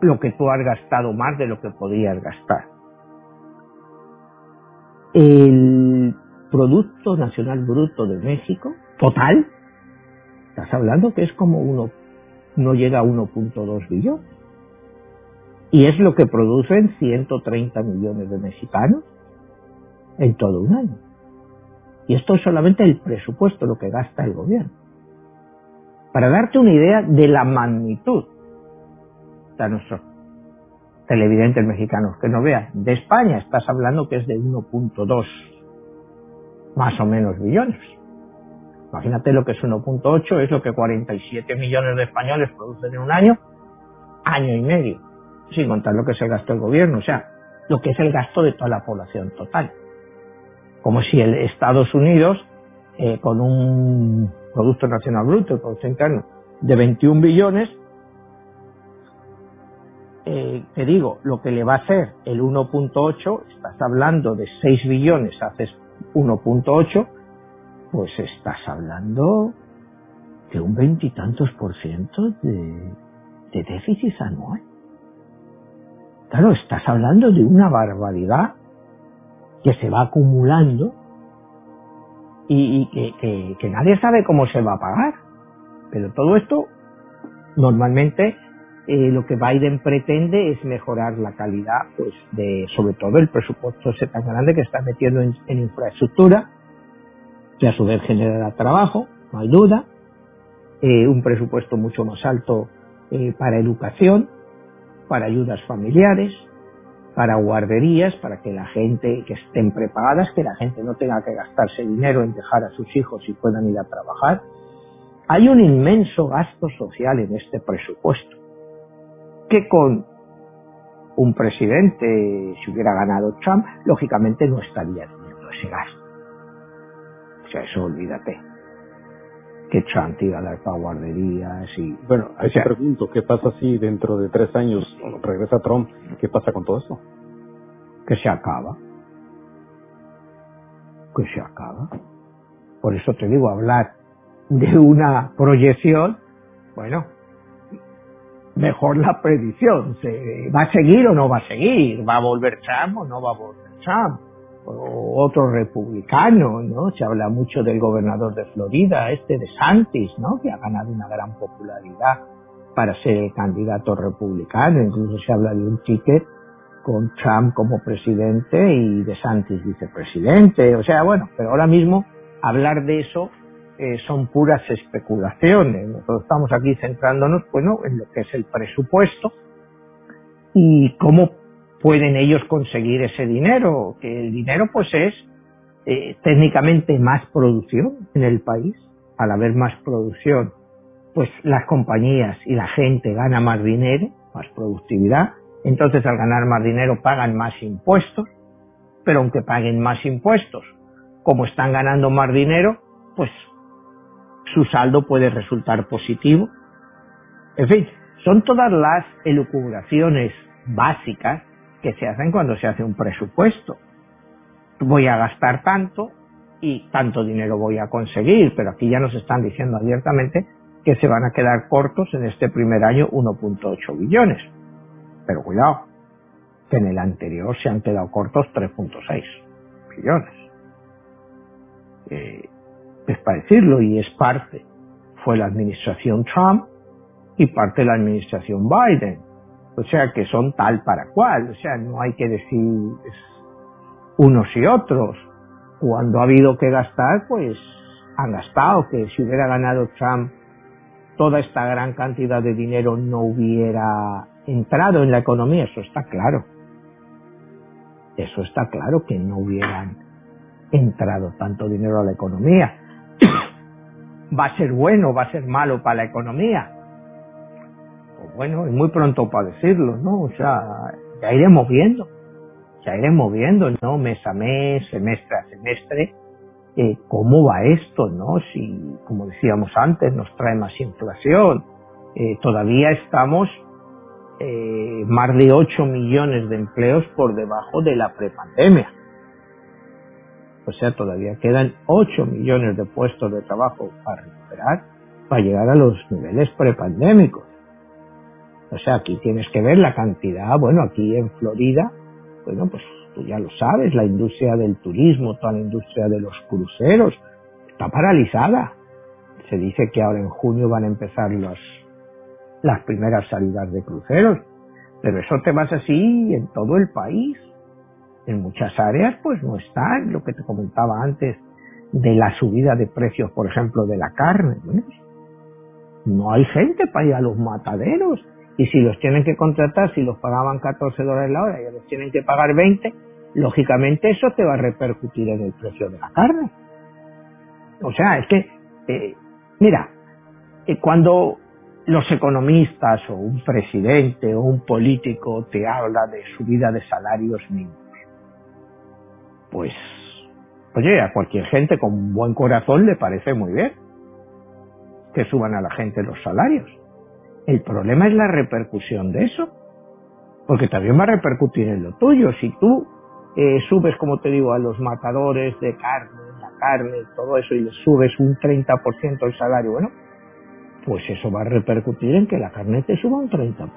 lo que tú has gastado más de lo que podías gastar. El Producto Nacional Bruto de México, total, estás hablando que es como uno, no llega a 1.2 billones. Y es lo que producen 130 millones de mexicanos en todo un año. Y esto es solamente el presupuesto, lo que gasta el gobierno. Para darte una idea de la magnitud de nuestros televidentes mexicanos que no vean, de España estás hablando que es de 1.2 más o menos billones. Imagínate lo que es 1.8, es lo que 47 millones de españoles producen en un año, año y medio, sin contar lo que se gastó el gobierno, o sea, lo que es el gasto de toda la población total. Como si el Estados Unidos, eh, con un Producto Nacional Bruto, el Producto Interno, de 21 billones, eh, te digo, lo que le va a hacer el 1.8, estás hablando de 6 billones, haces 1.8, pues estás hablando de un veintitantos por ciento de, déficit anual. Claro, estás hablando de una barbaridad que se va acumulando y, que, que, nadie sabe cómo se va a pagar. Pero todo esto normalmente eh, lo que Biden pretende es mejorar la calidad, pues, de, sobre todo el presupuesto ese tan grande que está metiendo en, infraestructura, que a su vez genera trabajo, no hay duda, eh, un presupuesto mucho más alto eh, para educación, para ayudas familiares, para guarderías, para que la gente, que estén preparadas, que la gente no tenga que gastarse dinero en dejar a sus hijos y puedan ir a trabajar. Hay un inmenso gasto social en este presupuesto que con un presidente, si hubiera ganado Trump, lógicamente no estaría teniendo ese gasto. Sea, eso olvídate. Que Trump iba a dar para guarderías y... Bueno, ahí te pregunto, ¿qué pasa si dentro de tres años regresa Trump? ¿Qué pasa con todo esto? Que se acaba. Que se acaba. Por eso te digo, hablar de una proyección, bueno, mejor la predicción. ¿Se ¿Va a seguir o no va a seguir? ¿Va a volver Trump o no va a volver Trump? O otro republicano, ¿no? Se habla mucho del gobernador de Florida, este de Santis, ¿no? Que ha ganado una gran popularidad para ser candidato republicano. Incluso se habla de un ticket con Trump como presidente y de Santis vicepresidente. O sea, bueno, pero ahora mismo hablar de eso eh, son puras especulaciones. Nosotros estamos aquí centrándonos, bueno, en lo que es el presupuesto y cómo pueden ellos conseguir ese dinero, que el dinero pues es eh, técnicamente más producción en el país, al haber más producción, pues las compañías y la gente gana más dinero, más productividad, entonces al ganar más dinero pagan más impuestos, pero aunque paguen más impuestos, como están ganando más dinero, pues su saldo puede resultar positivo. En fin, son todas las elucubraciones básicas que se hacen cuando se hace un presupuesto. Voy a gastar tanto y tanto dinero voy a conseguir, pero aquí ya nos están diciendo abiertamente que se van a quedar cortos en este primer año 1.8 billones. Pero cuidado, que en el anterior se han quedado cortos 3.6 billones. Eh, es para decirlo, y es parte. Fue la administración Trump y parte de la administración Biden. O sea que son tal para cual. O sea, no hay que decir unos y otros. Cuando ha habido que gastar, pues han gastado. Que si hubiera ganado Trump, toda esta gran cantidad de dinero no hubiera entrado en la economía. Eso está claro. Eso está claro que no hubieran entrado tanto dinero a la economía va a ser bueno, va a ser malo para la economía. Bueno, es muy pronto para decirlo, ¿no? O sea, ya iremos viendo, ya iremos viendo, ¿no? Mes a mes, semestre a semestre, eh, cómo va esto, ¿no? Si, como decíamos antes, nos trae más inflación. Eh, todavía estamos eh, más de 8 millones de empleos por debajo de la prepandemia. O sea, todavía quedan 8 millones de puestos de trabajo para recuperar para llegar a los niveles prepandémicos. O sea, aquí tienes que ver la cantidad, bueno, aquí en Florida, bueno, pues tú ya lo sabes, la industria del turismo, toda la industria de los cruceros, está paralizada. Se dice que ahora en junio van a empezar los, las primeras salidas de cruceros, pero eso te vas así en todo el país en muchas áreas pues no está lo que te comentaba antes de la subida de precios, por ejemplo, de la carne. no hay gente para ir a los mataderos. Y si los tienen que contratar, si los pagaban 14 dólares la hora y los tienen que pagar 20, lógicamente eso te va a repercutir en el precio de la carne. O sea, es que, eh, mira, eh, cuando los economistas o un presidente o un político te habla de subida de salarios mínimos, pues, oye, a cualquier gente con buen corazón le parece muy bien que suban a la gente los salarios. El problema es la repercusión de eso, porque también va a repercutir en lo tuyo. Si tú eh, subes, como te digo, a los matadores de carne, la carne, todo eso, y les subes un 30% el salario, bueno, pues eso va a repercutir en que la carne te suba un 30%.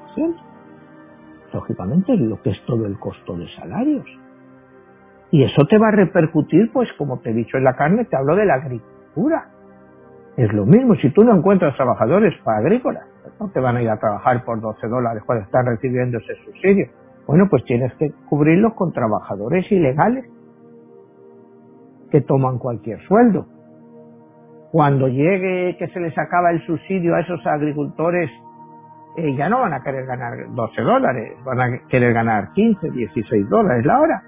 Lógicamente, lo que es todo el costo de salarios. Y eso te va a repercutir, pues como te he dicho en la carne, te hablo de la agricultura. Es lo mismo, si tú no encuentras trabajadores para agrícolas, no te van a ir a trabajar por 12 dólares cuando están recibiendo ese subsidio. Bueno, pues tienes que cubrirlos con trabajadores ilegales que toman cualquier sueldo. Cuando llegue que se les acaba el subsidio a esos agricultores, eh, ya no van a querer ganar 12 dólares, van a querer ganar 15, 16 dólares la hora.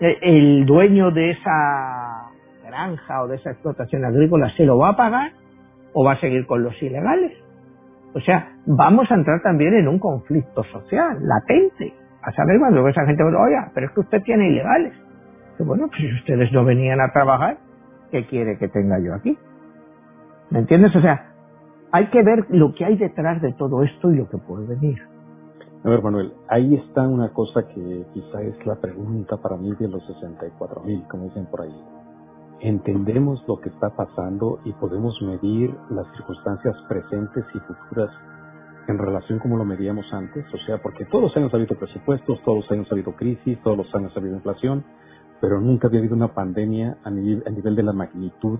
Eh, el dueño de esa granja o de esa explotación agrícola se lo va a pagar o va a seguir con los ilegales. O sea, vamos a entrar también en un conflicto social latente. A saber cuando esa gente, oye, pero es que usted tiene ilegales. bueno, pues si ustedes no venían a trabajar, ¿qué quiere que tenga yo aquí? ¿Me entiendes? O sea, hay que ver lo que hay detrás de todo esto y lo que puede venir. A ver, Manuel, ahí está una cosa que quizá es la pregunta para mí de los 64 mil, como dicen por ahí entendemos lo que está pasando y podemos medir las circunstancias presentes y futuras en relación como lo medíamos antes, o sea, porque todos los años ha habido presupuestos, todos los años ha habido crisis, todos los años ha habido inflación, pero nunca había habido una pandemia a nivel, a nivel de la magnitud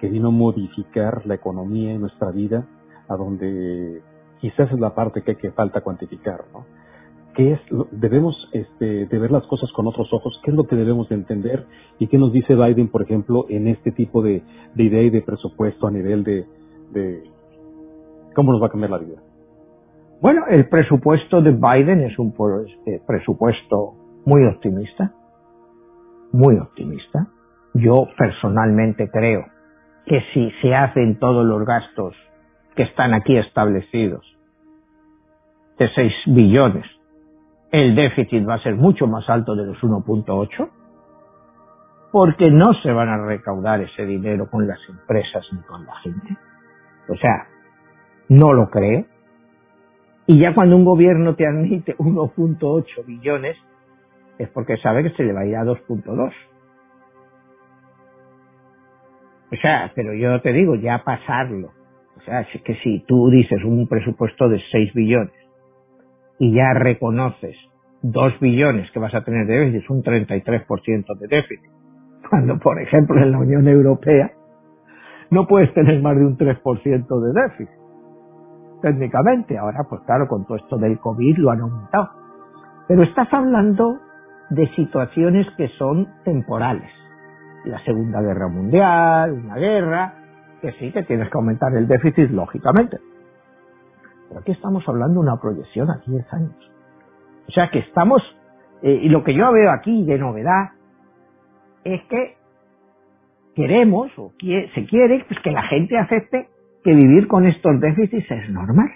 que vino a modificar la economía y nuestra vida, a donde quizás es la parte que, que falta cuantificar, ¿no? Qué es debemos este, de ver las cosas con otros ojos, qué es lo que debemos de entender y qué nos dice Biden, por ejemplo, en este tipo de, idea y de presupuesto a nivel de, cómo nos va a cambiar la vida. Bueno, el presupuesto de Biden es un este, presupuesto muy optimista, muy optimista. Yo personalmente creo que si se hacen todos los gastos que están aquí establecidos, de 6 billones, el déficit va a ser mucho más alto de los 1.8 porque no se van a recaudar ese dinero con las empresas ni con la gente. O sea, no lo creo. Y ya cuando un gobierno te admite 1.8 billones, es porque sabe que se le va a ir a 2.2. O sea, pero yo te digo, ya pasarlo. O sea, es que si tú dices un presupuesto de 6 billones y ya reconoces 2 billones que vas a tener de déficit, un 33% de déficit. Cuando, por ejemplo, en la Unión Europea no puedes tener más de un 3% de déficit. Técnicamente, ahora pues claro, con todo esto del COVID lo han aumentado. Pero estás hablando de situaciones que son temporales. La Segunda Guerra Mundial, una guerra, que sí que tienes que aumentar el déficit, lógicamente. Pero aquí estamos hablando de una proyección a 10 años. O sea que estamos, eh, y lo que yo veo aquí de novedad es que queremos o se quiere pues, que la gente acepte que vivir con estos déficits es normal.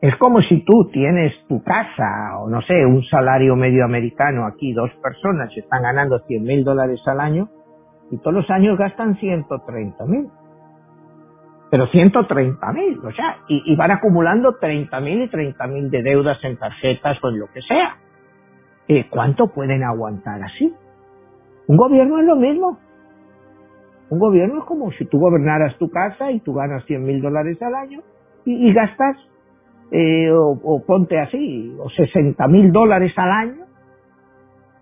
Es como si tú tienes tu casa o no sé, un salario medio americano aquí, dos personas están ganando 100 mil dólares al año y todos los años gastan 130 mil pero 130 mil, o sea, y, van acumulando 30 mil y 30 mil de deudas en tarjetas o en lo que sea. Eh, ¿Cuánto pueden aguantar así? Un gobierno es lo mismo. Un gobierno es como si tú gobernaras tu casa y tú ganas 100 mil dólares al año y, gastas, eh, o, o, ponte así, o 60 mil dólares al año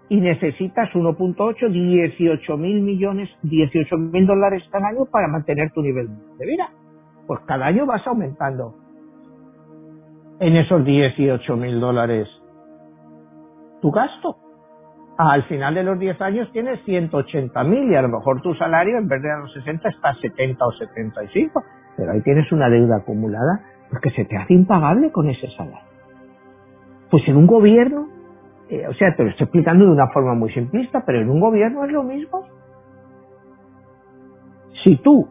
y necesitas 1.8, 18 mil millones, 18 mil dólares al año para mantener tu nivel de vida. Pues cada año vas aumentando en esos 18 mil dólares tu gasto. Al final de los 10 años tienes 180 mil y a lo mejor tu salario en vez de a los 60 está a 70 o 75. Pero ahí tienes una deuda acumulada porque se te hace impagable con ese salario. Pues en un gobierno eh, o sea, te lo estoy explicando de una forma muy simplista, pero en un gobierno es lo mismo. Si tú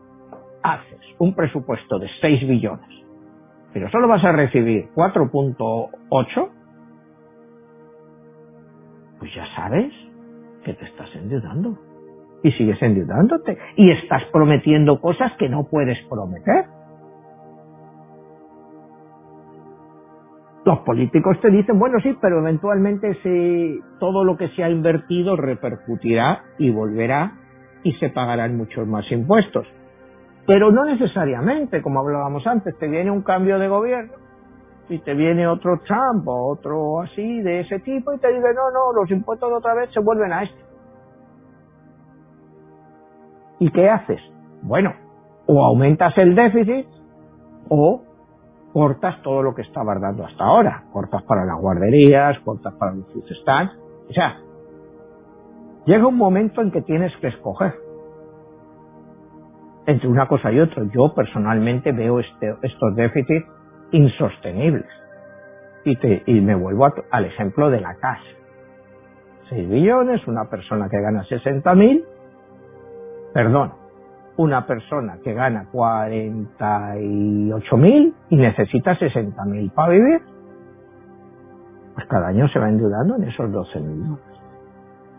haces un presupuesto de 6 billones, pero solo vas a recibir 4.8, pues ya sabes que te estás endeudando. Y sigues endeudándote. Y estás prometiendo cosas que no puedes prometer. Los políticos te dicen, bueno, sí, pero eventualmente todo lo que se ha invertido repercutirá y volverá y se pagarán muchos más impuestos. Pero no necesariamente, como hablábamos antes, te viene un cambio de gobierno y te viene otro Trump o otro así de ese tipo y te dice, no, no, los impuestos de otra vez se vuelven a esto. ¿Y qué haces? Bueno, o aumentas el déficit o cortas todo lo que estabas dando hasta ahora. Cortas para las guarderías, cortas para los food stands. O sea, llega un momento en que tienes que escoger entre una cosa y otra. Yo personalmente veo este, estos déficits insostenibles. Y, me vuelvo al ejemplo de la casa. 6 billones, una persona que gana 60 mil, perdón, una persona que gana 48 mil y necesita 60 mil para vivir, pues cada año se va endeudando en esos 12 mil dólares.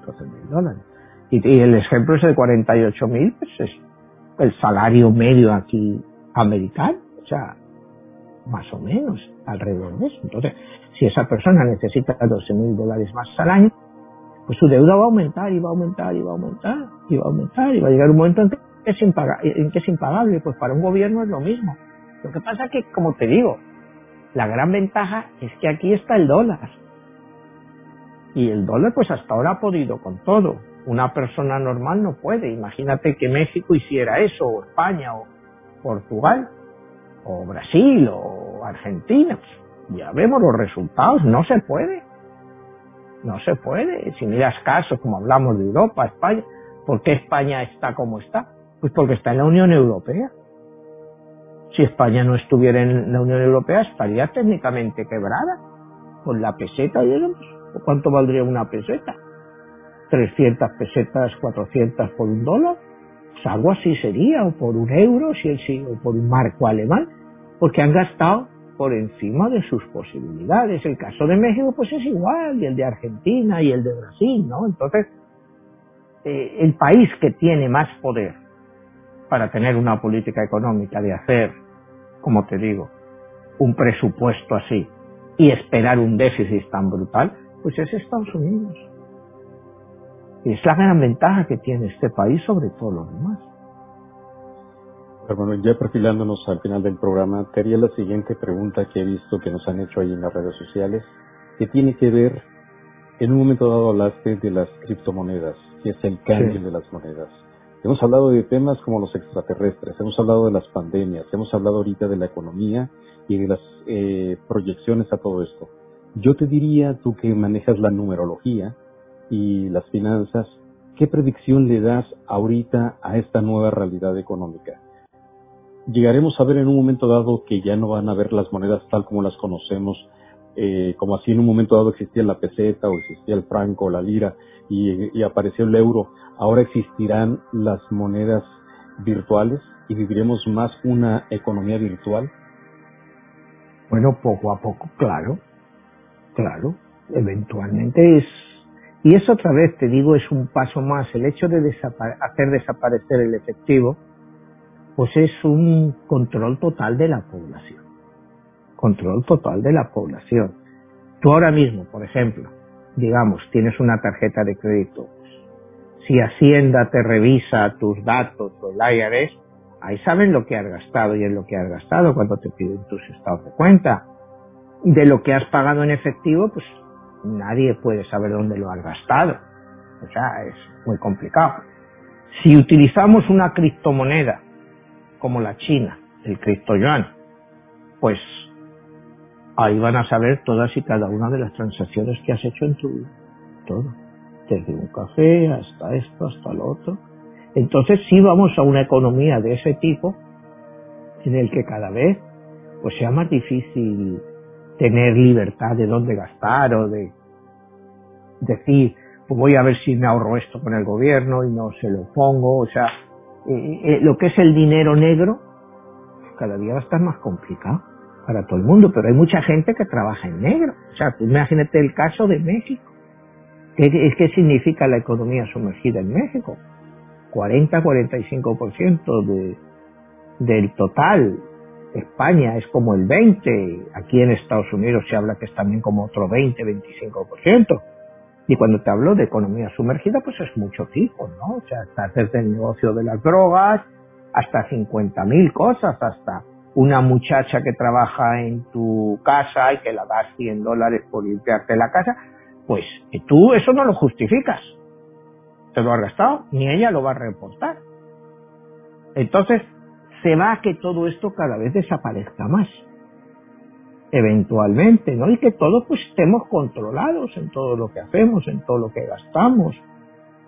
12 mil dólares. Y, el ejemplo es de 48 mil, pues es el salario medio aquí americano, o sea, más o menos alrededor de eso. Entonces, si esa persona necesita 12 mil dólares más al año, pues su deuda va a aumentar y va a aumentar y va a aumentar y va a aumentar y va a llegar un momento en que es, en que impagable. Pues para un gobierno es lo mismo. Lo que pasa que, como te digo, la gran ventaja es que aquí está el dólar. Y el dólar pues hasta ahora ha podido con todo. Una persona normal no puede. Imagínate que México hiciera eso, o España, o Portugal, o Brasil, o Argentina. Ya vemos los resultados, no se puede. No se puede. Si miras casos como hablamos de Europa, España, ¿por qué España está como está? Pues porque está en la Unión Europea. Si España no estuviera en la Unión Europea, estaría técnicamente quebrada. Con la peseta, digamos. ¿Cuánto valdría una peseta? 300 pesetas, 400 por un dólar. Pues así sería, o por un euro, si o por un marco alemán, porque han gastado por encima de sus posibilidades. El caso de México pues es igual, y el de Argentina y el de Brasil, ¿no? Entonces, eh, el país que tiene más poder para tener una política económica de hacer, como te digo, un presupuesto así y esperar un déficit tan brutal, pues es Estados Unidos. Y es la gran ventaja que tiene este país sobre todo lo demás. Bueno, ya perfilándonos al final del programa, te haría la siguiente pregunta que he visto que nos han hecho ahí en las redes sociales, que tiene que ver, en un momento dado hablaste de las criptomonedas, que es el cambio de las monedas. Hemos hablado de temas como los extraterrestres, hemos hablado de las pandemias, hemos hablado ahorita de la economía y de las eh, proyecciones a todo esto. Yo te diría, tú que manejas la numerología y las finanzas, ¿qué predicción le das ahorita a esta nueva realidad económica? llegaremos a ver en un momento dado que ya no van a ver las monedas tal como las conocemos, eh, como así en un momento dado existía la peseta o existía el franco o la lira y, apareció el euro, ahora existirán las monedas virtuales y viviremos más una economía virtual? Bueno, poco a poco, claro, claro, eventualmente es, y eso otra vez te digo es un paso más, el hecho de hacer desaparecer el efectivo, pues es un control total de la población. Control total de la población. Tú ahora mismo, por ejemplo, digamos, tienes una tarjeta de crédito. Si Hacienda te revisa tus datos o el IRS, ahí saben lo que has gastado y en lo que has gastado cuando te piden tus estados de cuenta. De lo que has pagado en efectivo, pues nadie puede saber dónde lo has gastado. O sea, es muy complicado. Si utilizamos una criptomoneda como la China, el Cristo Yuan, pues ahí van a saber todas y cada una de las transacciones que has hecho en tu vida. Todo. Desde un café hasta esto, hasta lo otro. Entonces sí vamos a una economía de ese tipo en el que cada vez pues sea más difícil tener libertad de dónde gastar o de decir, pues voy a ver si me ahorro esto con el gobierno y no se lo pongo, o sea, eh, eh, lo que es el dinero negro, cada día va a estar más complicado para todo el mundo, pero hay mucha gente que trabaja en negro. O sea, tú imagínate el caso de México. ¿Qué, ¿Qué significa la economía sumergida en México? 40-45% de, del total. España es como el 20%, aquí en Estados Unidos se habla que es también como otro 20-25%. Y cuando te hablo de economía sumergida, pues es mucho tipo, ¿no? O sea, hasta desde el negocio de las drogas, hasta 50.000 cosas, hasta una muchacha que trabaja en tu casa y que la das 100 dólares por limpiarte la casa, pues tú eso no lo justificas. Te lo has gastado, ni ella lo va a reportar. Entonces, se va a que todo esto cada vez desaparezca más. eventualmente, ¿no? Y que todos pues estemos controlados en todo lo que hacemos, en todo lo que gastamos.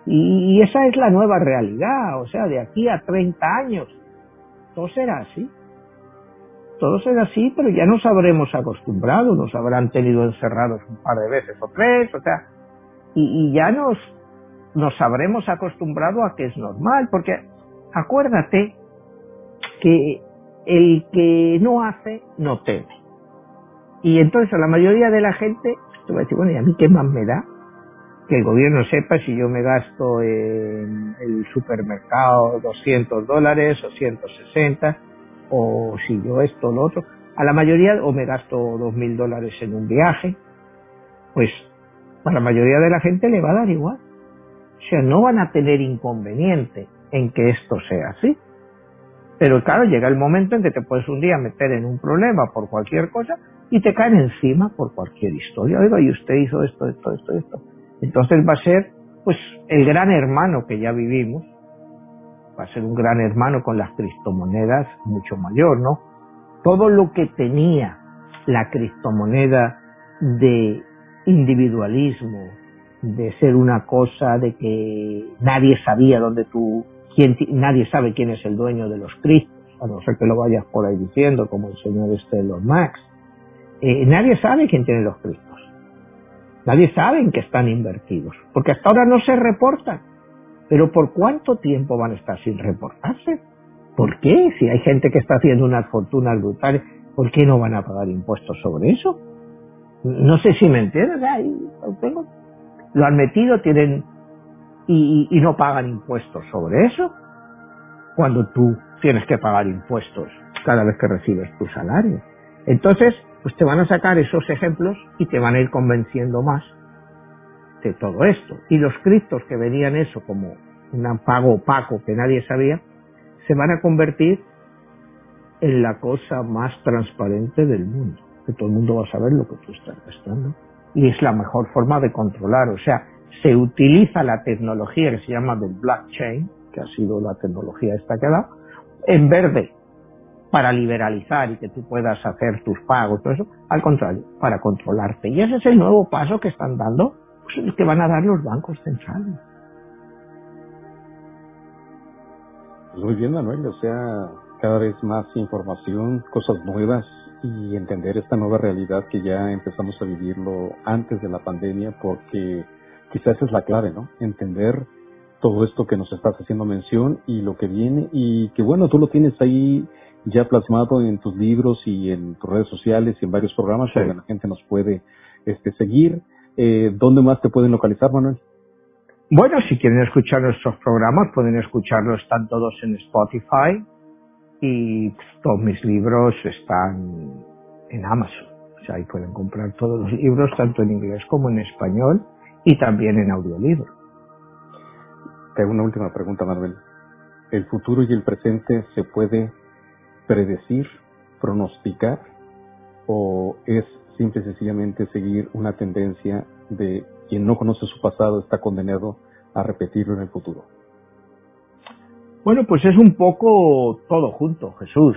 Y, esa es la nueva realidad, o sea, de aquí a 30 años, todo será así. Todo será así, pero ya nos habremos acostumbrado, nos habrán tenido encerrados un par de veces o tres, o sea, y, ya nos, nos habremos acostumbrado a que es normal, porque acuérdate que el que no hace no teme. Y entonces la mayoría de la gente, te va a decir, bueno, ¿y a mí qué más me da? Que el gobierno sepa si yo me gasto en el supermercado 200 dólares o 160, o si yo esto lo otro. A la mayoría, o me gasto 2.000 dólares en un viaje, pues a la mayoría de la gente le va a dar igual. O sea, no van a tener inconveniente en que esto sea así. Pero claro, llega el momento en que te puedes un día meter en un problema por cualquier cosa y te caen encima por cualquier historia. Oiga, y usted hizo esto, esto, esto, esto. Entonces va a ser, pues, el gran hermano que ya vivimos. Va a ser un gran hermano con las criptomonedas mucho mayor, ¿no? Todo lo que tenía la criptomoneda de individualismo, de ser una cosa de que nadie sabía dónde tú, quién, nadie sabe quién es el dueño de los cristos, a no ser que lo vayas por ahí diciendo, como el señor este Max. Eh, nadie sabe quién tiene los cristos. Nadie sabe en qué están invertidos, porque hasta ahora no se reportan. Pero ¿por cuánto tiempo van a estar sin reportarse? ¿Por qué? Si hay gente que está haciendo unas fortunas brutales, ¿por qué no van a pagar impuestos sobre eso? No sé si me entiendes. tengo lo han metido, tienen y, y, no pagan impuestos sobre eso, cuando tú tienes que pagar impuestos cada vez que recibes tu salario. Entonces, pues te van a sacar esos ejemplos y te van a ir convenciendo más de todo esto. Y los criptos que venían eso como un pago opaco que nadie sabía, se van a convertir en la cosa más transparente del mundo, que todo el mundo va a saber lo que tú estás gastando y es la mejor forma de controlar. O sea, se utiliza la tecnología que se llama del blockchain, que ha sido la tecnología esta que ha dado, en verde para liberalizar y que tú puedas hacer tus pagos, todo eso, al contrario, para controlarte. Y ese es el nuevo paso que están dando, pues, que van a dar los bancos centrales. Pues muy bien, Manuel, o sea, cada vez más información, cosas nuevas, y entender esta nueva realidad que ya empezamos a vivirlo antes de la pandemia, porque quizás es la clave, ¿no? Entender todo esto que nos estás haciendo mención y lo que viene y que bueno, tú lo tienes ahí ya plasmado en tus libros y en tus redes sociales y en varios programas donde la gente nos puede este, seguir. Eh, ¿Dónde más te pueden localizar, Manuel? Bueno, si quieren escuchar nuestros programas, pueden escucharlos, están todos en Spotify, y todos mis libros están en Amazon. O sea, ahí pueden comprar todos los libros, tanto en inglés como en español, y también en audiolibro. Tengo una última pregunta, Manuel. ¿El futuro y el presente se puede predecir, pronosticar, o es simple y sencillamente seguir una tendencia de quien no conoce su pasado está condenado a repetirlo en el futuro? Bueno, pues es un poco todo junto, Jesús.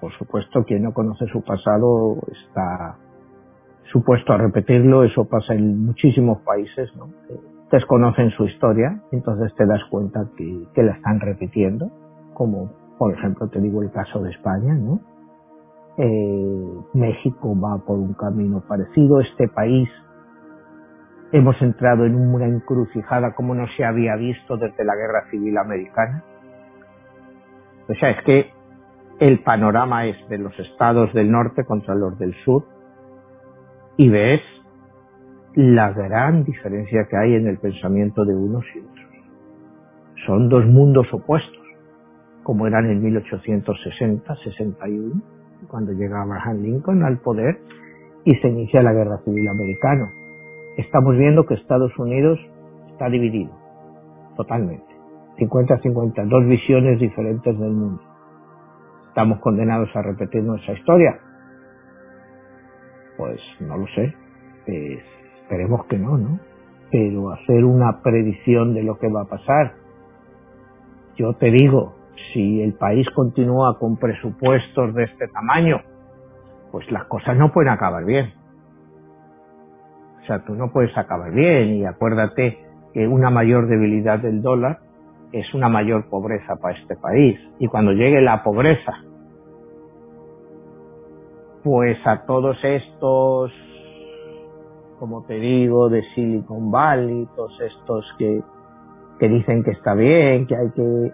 Por supuesto, quien no conoce su pasado está supuesto a repetirlo, eso pasa en muchísimos países, ¿no? desconocen su historia, entonces te das cuenta que, que, la están repitiendo, como por ejemplo te digo el caso de España, ¿no? Eh, México va por un camino parecido, este país hemos entrado en una encrucijada como no se había visto desde la Guerra Civil Americana, o sea, es que el panorama es de los estados del norte contra los del sur y ves la gran diferencia que hay en el pensamiento de unos y otros. Son dos mundos opuestos, como eran en 1860-61, cuando llega Abraham Lincoln al poder y se inicia la Guerra Civil Americana. Estamos viendo que Estados Unidos está dividido, totalmente. 50-50, dos visiones diferentes del mundo. ¿Estamos condenados a repetir nuestra historia? Pues no lo sé. esperemos que no, ¿no? Pero hacer una predicción de lo que va a pasar. Yo te digo, si el país continúa con presupuestos de este tamaño, pues las cosas no pueden acabar bien. O sea, tú no puedes acabar bien y acuérdate que una mayor debilidad del dólar es una mayor pobreza para este país. Y cuando llegue la pobreza, pues a todos estos, como te digo, de Silicon Valley, todos estos que, que dicen que está bien, que hay que...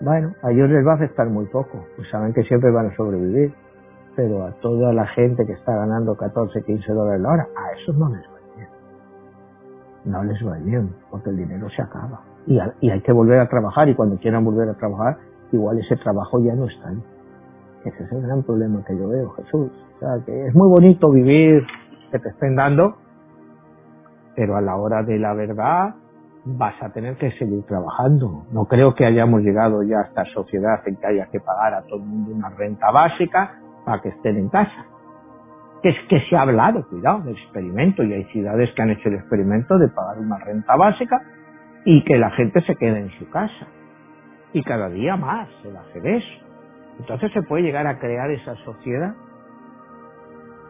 Bueno, a ellos les va a afectar muy poco, pues saben que siempre van a sobrevivir. Pero a toda la gente que está ganando 14, 15 dólares la hora, a esos no les va bien. No les va bien, porque el dinero se acaba. Y, hay que volver a trabajar, y cuando quieran volver a trabajar, igual ese trabajo ya no está ahí. Ese es el gran problema que yo veo, Jesús. O sea, que es muy bonito vivir, que te estén dando, pero a la hora de la verdad vas a tener que seguir trabajando. No creo que hayamos llegado ya a esta sociedad en que haya que pagar a todo el mundo una renta básica para que estén en casa. Es que se ha hablado, cuidado, del experimento, y hay ciudades que han hecho el experimento de pagar una renta básica y que la gente se quede en su casa. Y cada día más se va a hacer eso. Entonces se puede llegar a crear esa sociedad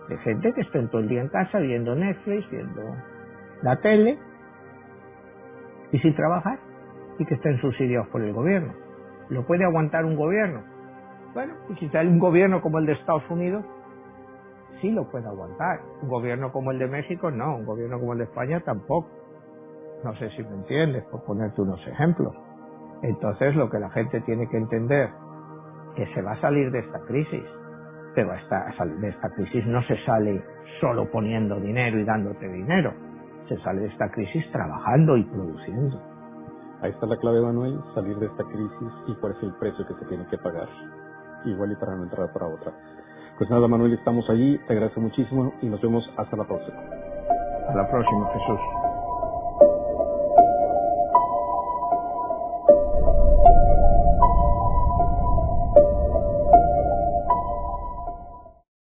de gente que esté todo el día en casa viendo Netflix, viendo la tele y sin trabajar y que estén subsidiados por el gobierno. ¿Lo puede aguantar un gobierno? Bueno, y si sale un gobierno como el de Estados Unidos, sí lo puede aguantar. Un gobierno como el de México, no. Un gobierno como el de España, tampoco. No sé si me entiendes, por ponerte unos ejemplos. Entonces, lo que la gente tiene que entender que se va a salir de esta crisis. Pero esta, de esta crisis no se sale solo poniendo dinero y dándote dinero. Se sale de esta crisis trabajando y produciendo. Ahí está la clave, Manuel, salir de esta crisis y cuál es el precio que se tiene que pagar. Igual y para no entrar para otra. Pues nada, Manuel, estamos allí. Te agradezco muchísimo y nos vemos hasta la próxima. Hasta la próxima, Jesús.